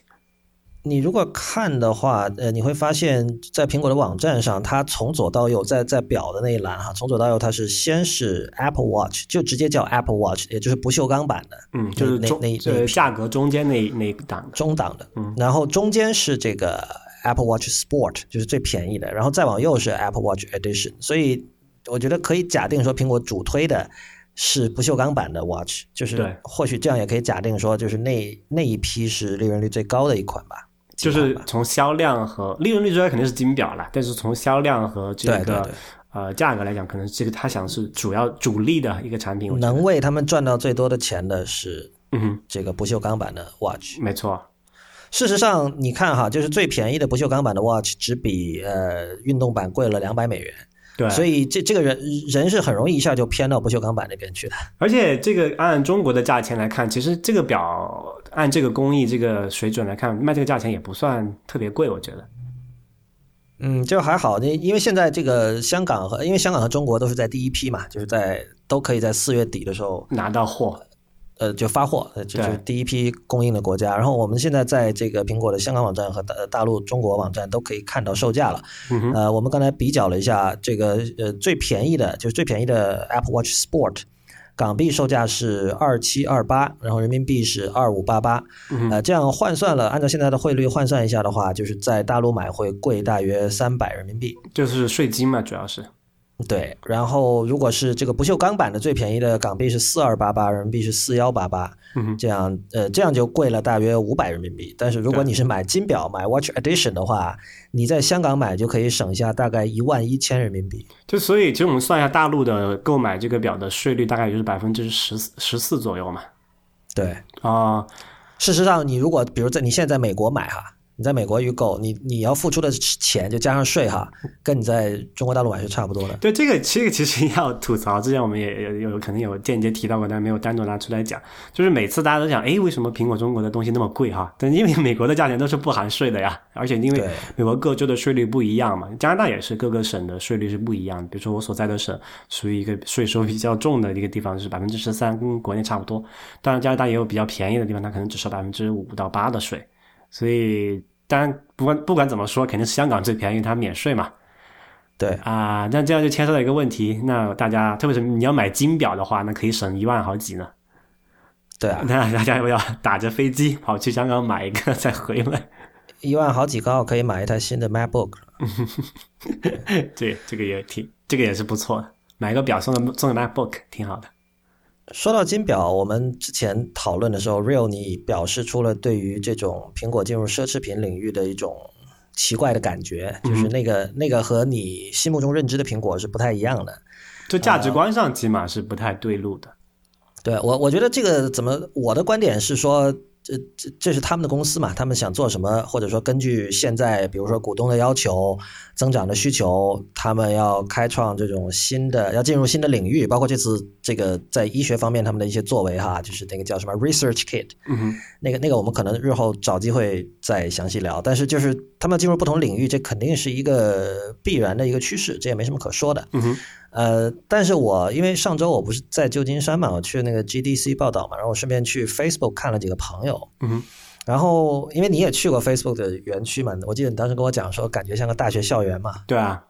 A: 你如果看的话，呃，你会发现在苹果的网站上，它从左到右，在在表的那一栏哈，从左到右，它是先是 Apple Watch，就直接叫 Apple Watch，也就是不锈钢版的，
B: 嗯，就是
A: 那那
B: 那价格中间那那档
A: 中档的，嗯，然后中间是这个 Apple Watch Sport，就是最便宜的，然后再往右是 Apple Watch Edition，所以我觉得可以假定说苹果主推的是不锈钢版的 Watch，就是或许这样也可以假定说，就是那那一批是利润率最高的一款吧。
B: 就是从销量和利润率之外肯定是金表了，但是从销量和这个呃价格来讲，可能这个他想是主要主力的一个产品。
A: 能为他们赚到最多的钱的是，
B: 嗯，
A: 这个不锈钢版的 watch。
B: 没错，
A: 事实上你看哈，就是最便宜的不锈钢版的 watch 只比呃运动版贵了两百美元，
B: 对，
A: 所以这这个人人是很容易一下就偏到不锈钢板那边去的。
B: 而且这个按中国的价钱来看，其实这个表按这个工艺、这个水准来看，卖这个价钱也不算特别贵，我觉得。
A: 嗯，就还好，因因为现在这个香港和因为香港和中国都是在第一批嘛，就是在都可以在四月底的时候
B: 拿到货，
A: 呃，就发货，就是第一批供应的国家。然后我们现在在这个苹果的香港网站和大大陆中国网站都可以看到售价了。呃，我们刚才比较了一下，这个呃最便宜的就是最便宜的 Apple Watch Sport。港币售价是二七二八，然后人民币是二五八八，呃，这样换算了，按照现在的汇率换算一下的话，就是在大陆买会贵大约三百人民币，
B: 就是税金嘛，主要是。
A: 对，然后如果是这个不锈钢版的最便宜的港币是四二八八，人民币是四幺八八，这样呃这样就贵了大约五百人民币。但是如果你是买金表买 Watch Edition 的话，你在香港买就可以省下大概一万一千人民币。
B: 就所以其实我们算一下大陆的购买这个表的税率大概就是百分之十十四左右嘛。
A: 对
B: 啊，
A: 事实上你如果比如在你现在在美国买哈。你在美国预购，你你要付出的钱就加上税哈，跟你在中国大陆还是差不多的。
B: 对这个，这个其实要吐槽。之前我们也有有可能有间接提到过，但没有单独拿出来讲。就是每次大家都讲，哎，为什么苹果中国的东西那么贵哈？但因为美国的价钱都是不含税的呀，而且因为美国各州的税率不一样嘛，加拿大也是各个省的税率是不一样。比如说我所在的省属于一个税收比较重的一个地方，是百分之十三，跟国内差不多。当然加拿大也有比较便宜的地方，它可能只收百分之五到八的税。所以，当然，不管不管怎么说，肯定是香港最便宜，因为它免税嘛。
A: 对
B: 啊，那这样就牵涉到一个问题，那大家，特别是你要买金表的话，那可以省一万好几呢。
A: 对啊，
B: 那大家要不要打着飞机跑去香港买一个再回来？
A: 一万好几刚好可以买一台新的 MacBook。
B: 对，这个也挺，这个也是不错的，买个表送个送个 MacBook 挺好的。
A: 说到金表，我们之前讨论的时候，Real 你表示出了对于这种苹果进入奢侈品领域的一种奇怪的感觉，就是那个那个和你心目中认知的苹果是不太一样的，
B: 就价值观上起码是不太对路的。
A: 对我，我觉得这个怎么，我的观点是说。这这这是他们的公司嘛？他们想做什么，或者说根据现在比如说股东的要求、增长的需求，他们要开创这种新的，要进入新的领域。包括这次这个在医学方面他们的一些作为哈，就是那个叫什么 Research Kit，那个那个我们可能日后找机会再详细聊。但是就是他们进入不同领域，这肯定是一个必然的一个趋势，这也没什么可说的。呃，但是我因为上周我不是在旧金山嘛，我去那个 GDC 报道嘛，然后我顺便去 Facebook 看了几个朋友，
B: 嗯，
A: 然后因为你也去过 Facebook 的园区嘛，我记得你当时跟我讲说，感觉像个大学校园嘛，
B: 对啊，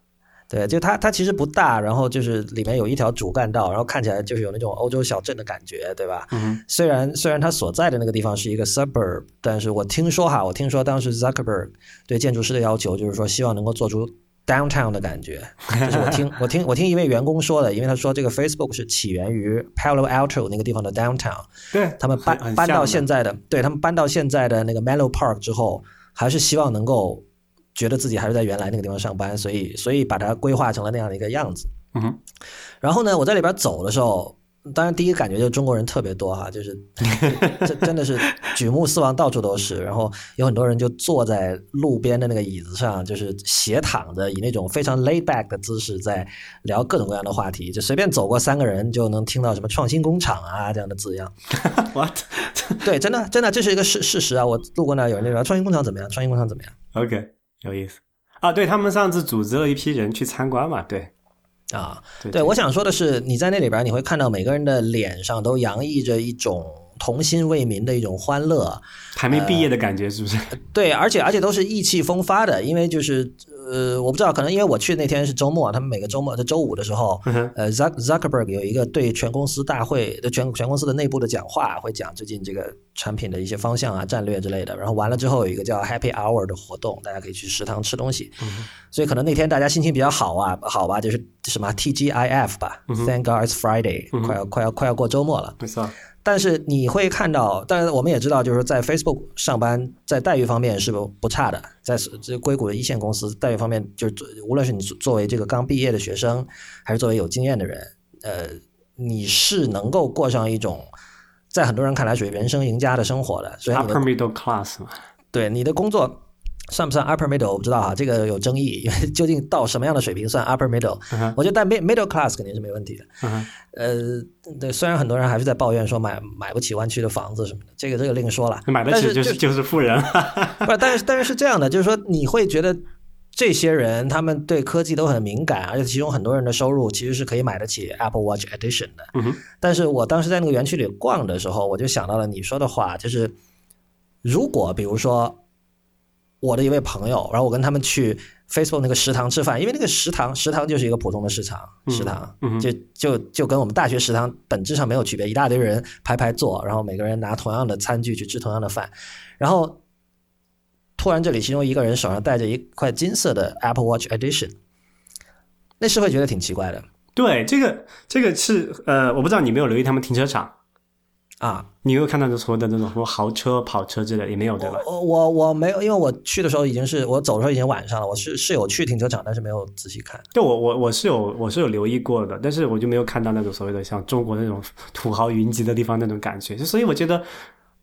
A: 对，就它它其实不大，然后就是里面有一条主干道，然后看起来就是有那种欧洲小镇的感觉，对吧？
B: 嗯，
A: 虽然虽然它所在的那个地方是一个 suburb，但是我听说哈，我听说当时 Zuckerberg 对建筑师的要求就是说，希望能够做出。Downtown 的感觉，就是我听 我听我听一位员工说的，因为他说这个 Facebook 是起源于 Palo Alto 那个地方的 Downtown，
B: 对
A: 他们搬搬到现在的，对他们搬到现在的那个 Mellow Park 之后，还是希望能够觉得自己还是在原来那个地方上班，所以所以把它规划成了那样的一个样子。
B: 嗯，
A: 然后呢，我在里边走的时候。当然，第一个感觉就是中国人特别多哈，就是这真的是举目四望，到处都是。然后有很多人就坐在路边的那个椅子上，就是斜躺着，以那种非常 laid back 的姿势在聊各种各样的话题。就随便走过三个人，就能听到什么创新工厂啊这样的字样。
B: What？
A: 对，真的真的这是一个事事实啊！我路过那有人就说创新工厂怎么样？创新工厂怎么样
B: ？OK，有意思啊！对他们上次组织了一批人去参观嘛？对。
A: 啊，对，我想说的是，你在那里边你会看到每个人的脸上都洋溢着一种童心未泯的一种欢乐，
B: 还没毕业的感觉，是不是？
A: 对，而且而且都是意气风发的，因为就是。呃，我不知道，可能因为我去那天是周末，他们每个周末的周五的时候，呃，Zuck Zuckerberg 有一个对全公司大会的全全公司的内部的讲话，会讲最近这个产品的一些方向啊、战略之类的。然后完了之后有一个叫 Happy Hour 的活动，大家可以去食堂吃东西。所以可能那天大家心情比较好啊，好吧，就是什么 TGIF 吧，Thank God it's Friday，快要快要快要过周末了。
B: 没错。
A: 但是你会看到，但是我们也知道，就是在 Facebook 上班，在待遇方面是不不差的，在这硅谷的一线公司待遇方面，就是无论是你作为这个刚毕业的学生，还是作为有经验的人，呃，你是能够过上一种在很多人看来属于人生赢家的生活的。所以
B: upper middle class 嘛。
A: 对，你的工作算不算 upper middle 我不知道哈，这个有争议，因为 究竟到什么样的水平算 upper middle？、我觉得但 mid middle class 肯定是没问题的。呃，对，虽然很多人还是在抱怨说买买不起湾区的房子什么的，这个这个另说了。
B: 买得起就是就是富人。
A: 不是，但是但是是这样的，就是说你会觉得这些人他们对科技都很敏感，而且其中很多人的收入其实是可以买得起 Apple Watch Edition 的。但是我当时在那个园区里逛的时候，我就想到了你说的话，就是如果比如说我的一位朋友，然后我跟他们去 Facebook 那个食堂吃饭，因为那个食堂食堂就是一个普通的市场食堂，
B: 嗯哼。
A: 就就就跟我们大学食堂本质上没有区别，一大堆人排排坐，然后每个人拿同样的餐具去吃同样的饭，然后突然这里其中一个人手上戴着一块金色的 Apple Watch Edition，那是会觉得挺奇怪的。
B: 对，这个这个是呃，我不知道你没有留意他们停车场，
A: 啊。
B: 你有看到所有的那种什么豪车、跑车之类，也没有对吧？
A: 我我我没有，因为我去的时候已经是我走的时候已经晚上了，我是是有去停车场，但是没有仔细看。
B: 对我我我是有我是有留意过的，但是我就没有看到那种所谓的像中国那种土豪云集的地方那种感觉，就所以我觉得，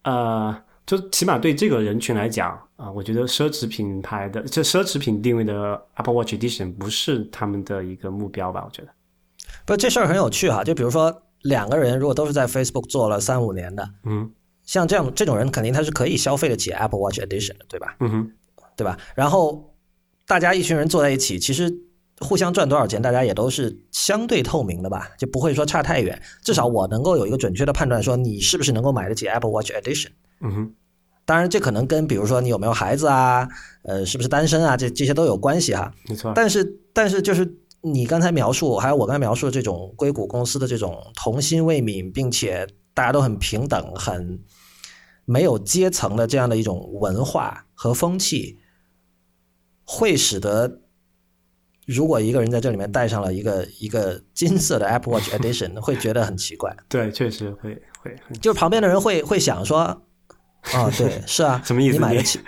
B: 呃，就起码对这个人群来讲啊、我觉得奢侈品牌的这奢侈品定位的 Apple Watch Edition 不是他们的一个目标吧？我觉得，
A: 不，这事儿很有趣哈。就比如说两个人如果都是在 Facebook 做了三五年的，
B: 嗯
A: 像这样这种人肯定他是可以消费得起 Apple Watch Edition 的，对吧？
B: 嗯哼，
A: 对吧？然后大家一群人坐在一起，其实互相赚多少钱，大家也都是相对透明的吧，就不会说差太远。至少我能够有一个准确的判断，说你是不是能够买得起 Apple Watch Edition。
B: 嗯哼，
A: 当然，这可能跟比如说你有没有孩子啊，呃，是不是单身啊，这这些都有关系哈。
B: 没错，
A: 但是，但是就是你刚才描述，还有我刚才描述的这种硅谷公司的这种童心未泯，并且大家都很平等、很没有阶层的这样的一种文化和风气，会使得如果一个人在这里面戴上了一个一个金色的 Apple Watch Edition，会觉得很奇怪。
B: 对，确实会会
A: 就是旁边的人会会想说，哦，对，是啊，
B: 什么意思你
A: 你买得起？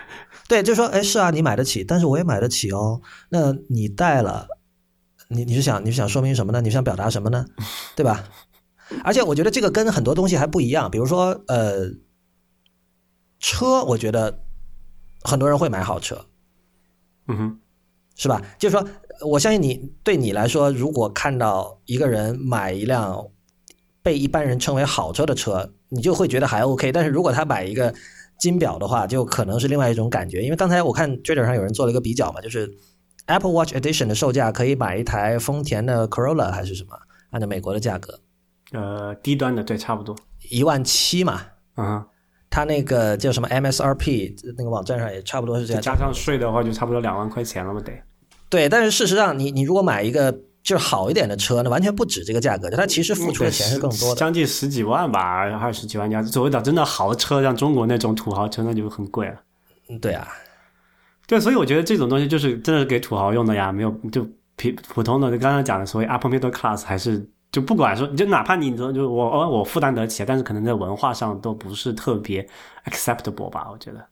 A: 对，就说，哎，是啊，你买得起，但是我也买得起哦。那你戴了，你你是想你是想说明什么呢？你是想表达什么呢？对吧？而且我觉得这个跟很多东西还不一样，比如说，呃，车，我觉得很多人会买好车，
B: 嗯哼，
A: 是吧？就是说，我相信你对你来说，如果看到一个人买一辆被一般人称为好车的车，你就会觉得还 OK。但是如果他买一个金表的话，就可能是另外一种感觉。因为刚才我看 Twitter 上有人做了一个比较嘛，就是 Apple Watch Edition 的售价可以买一台丰田的 Corolla 还是什么，按照美国的价格
B: 呃，低端的对，差不多，
A: 一万七嘛。
B: 嗯哼，
A: 它那个叫什么 MSRP 那个网站上也差不多是这样。
B: 加上税的话，就差不多两万块钱了嘛，得。
A: 对，但是事实上你，你如果买一个就是好一点的车，那完全不止这个价格，就它其实付出的钱是更多的。
B: 将近十几万吧，二十几万加。所谓的真的豪车，像中国那种土豪车，那就很贵了。
A: 嗯对啊，
B: 对，所以我觉得这种东西就是真的是给土豪用的呀，没有就普普通的，就刚刚讲的所谓 upper middle class，还是就不管说，就哪怕你就我哦我负担得起，但是可能在文化上都不是特别 acceptable 吧，我觉得。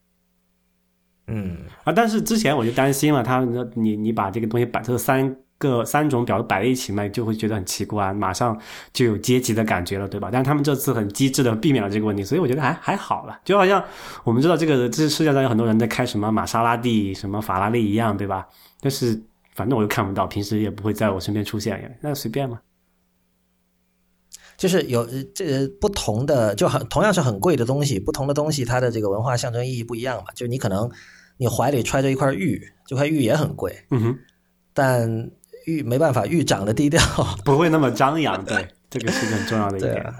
A: 嗯，
B: 啊，但是之前我就担心了，他你你把这个东西摆这三个三种表都摆在一起卖，就会觉得很奇怪，马上就有阶级的感觉了，对吧？但是他们这次很机智的避免了这个问题，所以我觉得还还好了，就好像我们知道这个这世界上有很多人在开什么玛莎拉蒂、什么法拉利一样，对吧？但是反正我又看不到，平时也不会在我身边出现，那随便嘛。
A: 就是有呃这不同的，就很同样是很贵的东西，不同的东西它的这个文化象征意义不一样嘛。就你可能你怀里揣着一块玉，这块玉也很贵，
B: 嗯哼，
A: 但玉没办法，玉长得低调。
B: 不会那么张扬，对，这个是很重要的一点。
A: 啊，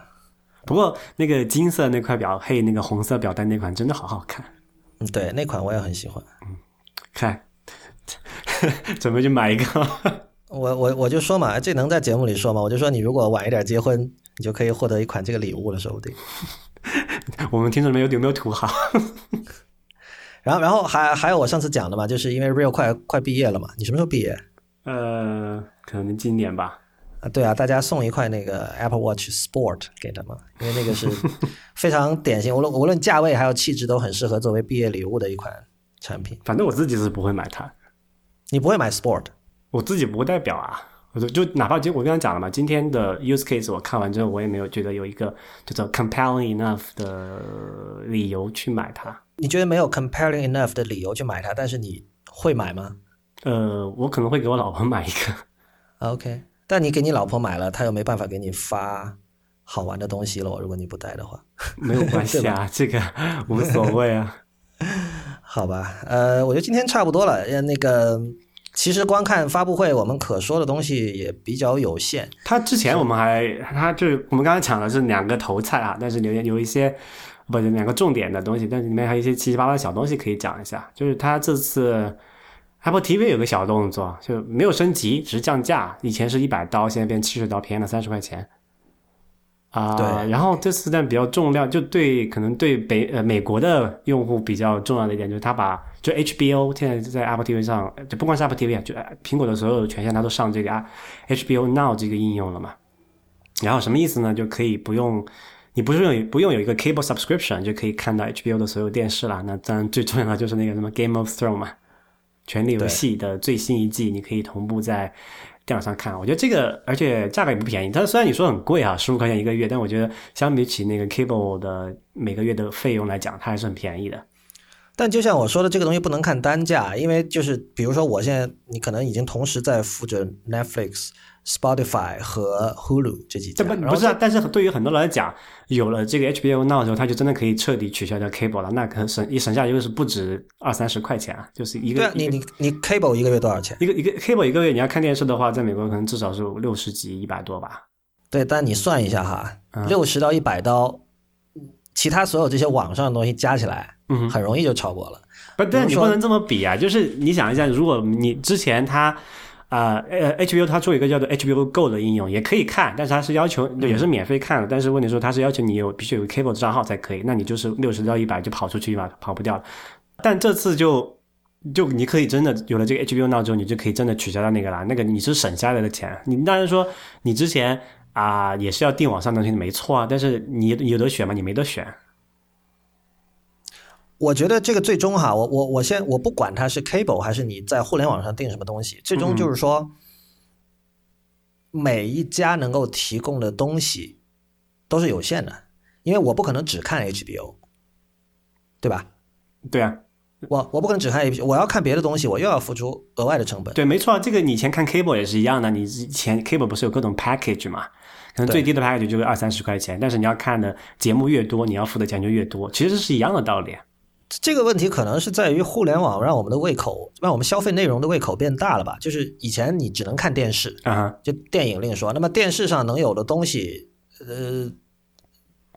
B: 不过那个金色那块表配那个红色表带那款真的好好看。
A: 嗯，对，那款我也很喜欢。
B: 嗯看，准备去买一个。
A: 我我我就说嘛，这能在节目里说吗？我就说你如果晚一点结婚，你就可以获得一款这个礼物了，说不定。
B: 我们听众里面有有没有土豪？
A: 然后然后还还有我上次讲的嘛，就是因为 Real 快快毕业了嘛，你什么时候毕业？
B: 呃，可能今年吧。
A: 啊，对啊，大家送一块那个 Apple Watch Sport 给他嘛，因为那个是非常典型，无论 无论价位还有气质都很适合作为毕业礼物的一款产品。
B: 反正我自己是不会买它，
A: 你不会买 Sport？
B: 我自己不代表啊。我就就哪怕就我刚刚讲了嘛，今天的 use case 我看完之后，我也没有觉得有一个叫做 compelling enough 的理由去买它。
A: 你觉得没有 compelling enough 的理由去买它，但是你会买吗
B: 呃，我可能会给我老婆买一个。
A: ？OK，但你给你老婆买了，她又没办法给你发好玩的东西了。如果你不带的话，
B: 没有关系啊，这个无所谓啊。
A: 好吧，呃，我觉得今天差不多了。呃，那个，其实光看发布会，我们可说的东西也比较有限。
B: 他之前我们还，他就是我们刚才讲的是两个头菜啊，但是有有一些不是两个重点的东西，但是里面还有一些七七八八的小东西可以讲一下。就是他这次 Apple TV 有个小动作，就没有升级，只是降价，以前是一百刀，现在变七十刀，便宜了三十块钱。啊、
A: 对
B: 然后这次但比较重量，就对可能对北呃美国的用户比较重要的一点，就是它把就 HBO 现在在 Apple TV 上，就不光是 Apple TV 啊，就呃苹果的所有的权限，它都上这个啊 HBO Now 这个应用了嘛。然后什么意思呢？就可以不用你不是用不用有一个 cable subscription 就可以看到 HBO 的所有电视了。那当然最重要的就是那个什么 Game of Thrones 嘛，《权力游戏》的最新一季，你可以同步在电脑上看。我觉得这个，而且价格也不便宜。但是虽然你说很贵啊，十五块钱一个月，但我觉得相比起那个 cable 的每个月的费用来讲，它还是很便宜的。
A: 但就像我说的，这个东西不能看单价，因为就是比如说，我现在你可能已经同时在付着 Netflix、Spotify 和 Hulu 这几家，
B: 这不不是啊，但是对于很多人来讲，有了这个 HBO Now 之后，他就真的可以彻底取消掉 cable 了。那可能省一省下就是不止二三十块钱啊，就是一个
A: 对啊，你你你 Cable 一个月多少钱？
B: 一个一个 cable 一个月你要看电视的话，在美国可能至少是六十几一百多吧。
A: 对，但你算一下哈，
B: 嗯
A: 六十到一百刀，其他所有这些网上的东西加起来，
B: 嗯
A: 很容易就超过了。
B: 不，但你不能这么比啊！就是你想一下，如果你之前它啊呃 HBO 它做一个叫做 HBO Go 的应用，也可以看，但是它是要求也是免费看的，但是问题说它是要求你有必须有个 cable 账号才可以，那你就是六十到一百就跑出去嘛，跑不掉了。但这次就就你可以真的有了这个 HBO Now 之后，你就可以真的取消掉那个啦，那个你是省下来的钱。你当然说你之前啊、也是要订网上的东西，没错啊，但是你有得选吗？你没得选。
A: 我觉得这个最终哈，我我我先我不管它是 Cable 还是你在互联网上订什么东西，最终就是说，每一家能够提供的东西都是有限的，因为我不可能只看 HBO，对吧？
B: 对啊，
A: 我我不可能只看 HBO，我要看别的东西，我又要付出额外的成本。
B: 对，没错，这个你以前看 cable 也是一样的，你以前 cable 不是有各种 package 嘛？可能最低的 package 就是二三十块钱，但是你要看的节目越多，你要付的钱就越多，其实是一样的道理。
A: 这个问题可能是在于互联网让我们的胃口，让我们消费内容的胃口变大了吧？就是以前你只能看电视，
B: 啊哈，
A: 就电影另说，那么电视上能有的东西，呃，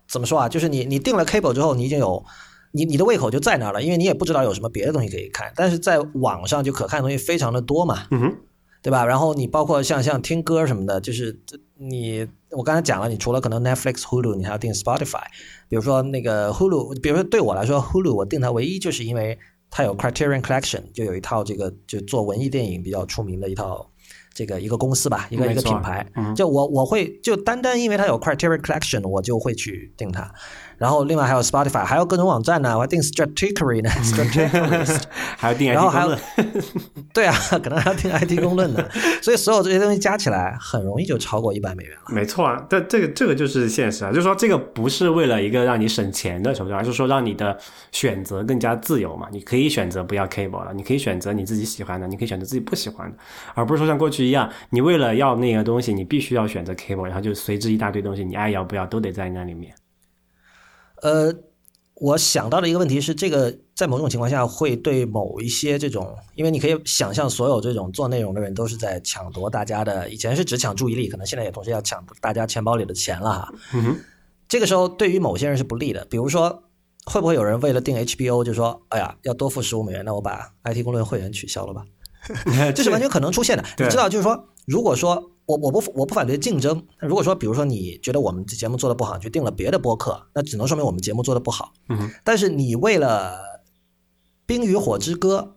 A: 怎么说啊？就是你你定了 cable 之后，你已经有你你的胃口就在那儿了，因为你也不知道有什么别的东西可以看。但是在网上就可看的东西非常的多嘛，
B: 嗯哼，
A: 对吧？然后你包括像像听歌什么的，就是你我刚才讲了，你除了可能 Netflix、Hulu，你还要订 Spotify。比如说那个 Hulu，比如说对我来说，Hulu 我订它唯一就是因为它有 Criterion Collection，就有一套这个就做文艺电影比较出名的一套这个一个公司吧，一个一个品牌。
B: 嗯
A: 就我我会就单单因为它有 Criterion Collection，我就会去订它。然后另外还有 Spotify，还有各种网站呢，我还订 Stratechery 呢，Stratechery
B: 还有定 IT
A: 然后还有
B: 公论，
A: 对啊，可能还要听 IT 公论呢，所以所有这些东西加起来，很容易就超过一百美元了。
B: 没错啊，但这个这个就是现实啊，就是说这个不是为了一个让你省钱的手段，而是说让你的选择更加自由嘛。你可以选择不要 cable 了，你可以选择你自己喜欢的，你可以选择自己不喜欢的，而不是说像过去一样，你为了要那个东西，你必须要选择 cable，然后就随之一大堆东西，你爱要不要都得在那里面。
A: 呃，我想到的一个问题是，这个在某种情况下会对某一些这种，因为你可以想象，所有这种做内容的人都是在抢夺大家的，以前是只抢注意力，可能现在也同时要抢大家钱包里的钱了哈。
B: 嗯哼，
A: 这个时候对于某些人是不利的，比如说。会不会有人为了订 HBO 就说，哎呀，要多付十五美元，那我把 IT 公论会员取消了吧？这是完全可能出现的。你知道，就是说，如果说我我不我不反对竞争，如果说比如说你觉得我们这节目做的不好，你去订了别的播客，那只能说明我们节目做的不好。
B: 嗯，
A: 但是你为了《冰与火之歌》，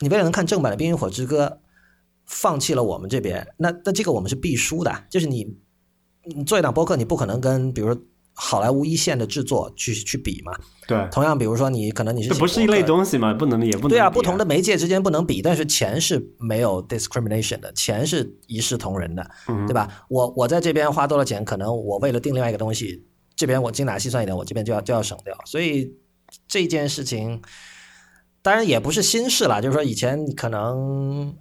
A: 你为了能看正版的《冰与火之歌》，放弃了我们这边，那那这个我们是必输的。就是你你做一档播客，你不可能跟比如说好莱坞一线的制作去去比嘛。
B: 对，
A: 同样，比如说你可能你是
B: 这不是一类东西嘛，不能也不能
A: 对啊，不同的媒介之间不能比，但是钱是没有 discrimination 的，钱是一视同仁的，
B: 嗯
A: 对吧？我我在这边花多了钱，可能我为了定另外一个东西，这边我精打细算一点，我这边就要就要省掉，所以这件事情，当然也不是新事了，就是说以前可能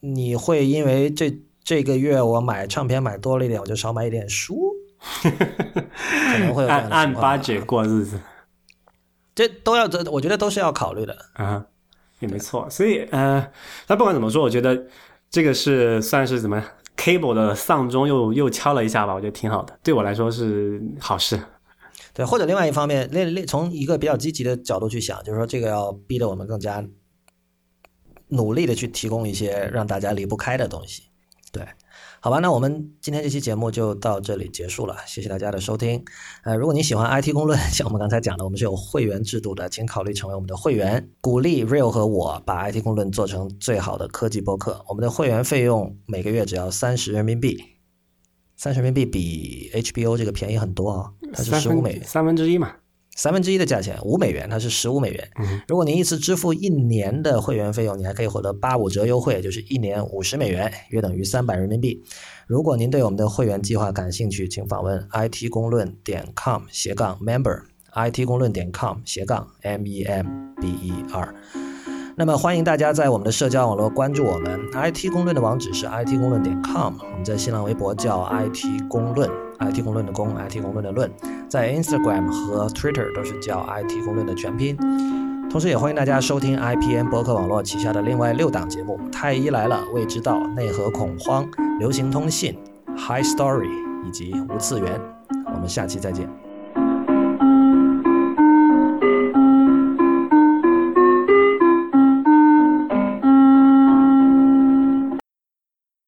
A: 你会因为这这个月我买唱片买多了一点，我就少买一点书，可能会有
B: 按按
A: 的情况
B: budget 过日子
A: 这都要这，我觉得都是要考虑的。
B: 啊，也没错。所以呃，但不管怎么说，我觉得这个是算是怎么 cable 的丧钟又又敲了一下吧，我觉得挺好的，对我来说是好事。
A: 对，或者另外一方面，另另从一个比较积极的角度去想，就是说这个要逼得我们更加努力的去提供一些让大家离不开的东西。对，好吧，那我们今天这期节目就到这里结束了，谢谢大家的收听。呃，如果你喜欢 IT 公论，像我们刚才讲的，我们是有会员制度的，请考虑成为我们的会员，鼓励 Real 和我把 IT 公论做成最好的科技播客。我们的会员费用每个月只要三十人民币。三十人民币比 HBO 这个便宜很多啊、它是十五美元，
B: 三分之一嘛，
A: 三分之一的价钱，五美元，它是十五美元。
B: 嗯
A: 如果您一次支付一年的会员费用，你还可以获得八五折优惠，就是一年五十美元，约等于三百人民币。如果您对我们的会员计划感兴趣，请访问 it 公论点 com 斜杠 member，it 公论点 com 斜杠 m e m b e r。那么欢迎大家在我们的社交网络关注我们，IT 公论的网址是 it 公论点 com，我们在新浪微博叫 IT 公论，IT 公论的公，IT 公论的论，在 Instagram 和 Twitter 都是叫 IT 公论的全拼。同时也欢迎大家收听 IPN 博客网络旗下的另外六档节目：太医来了、未知道、内核恐慌、流行通信、High Story 以及无次元。我们下期再见。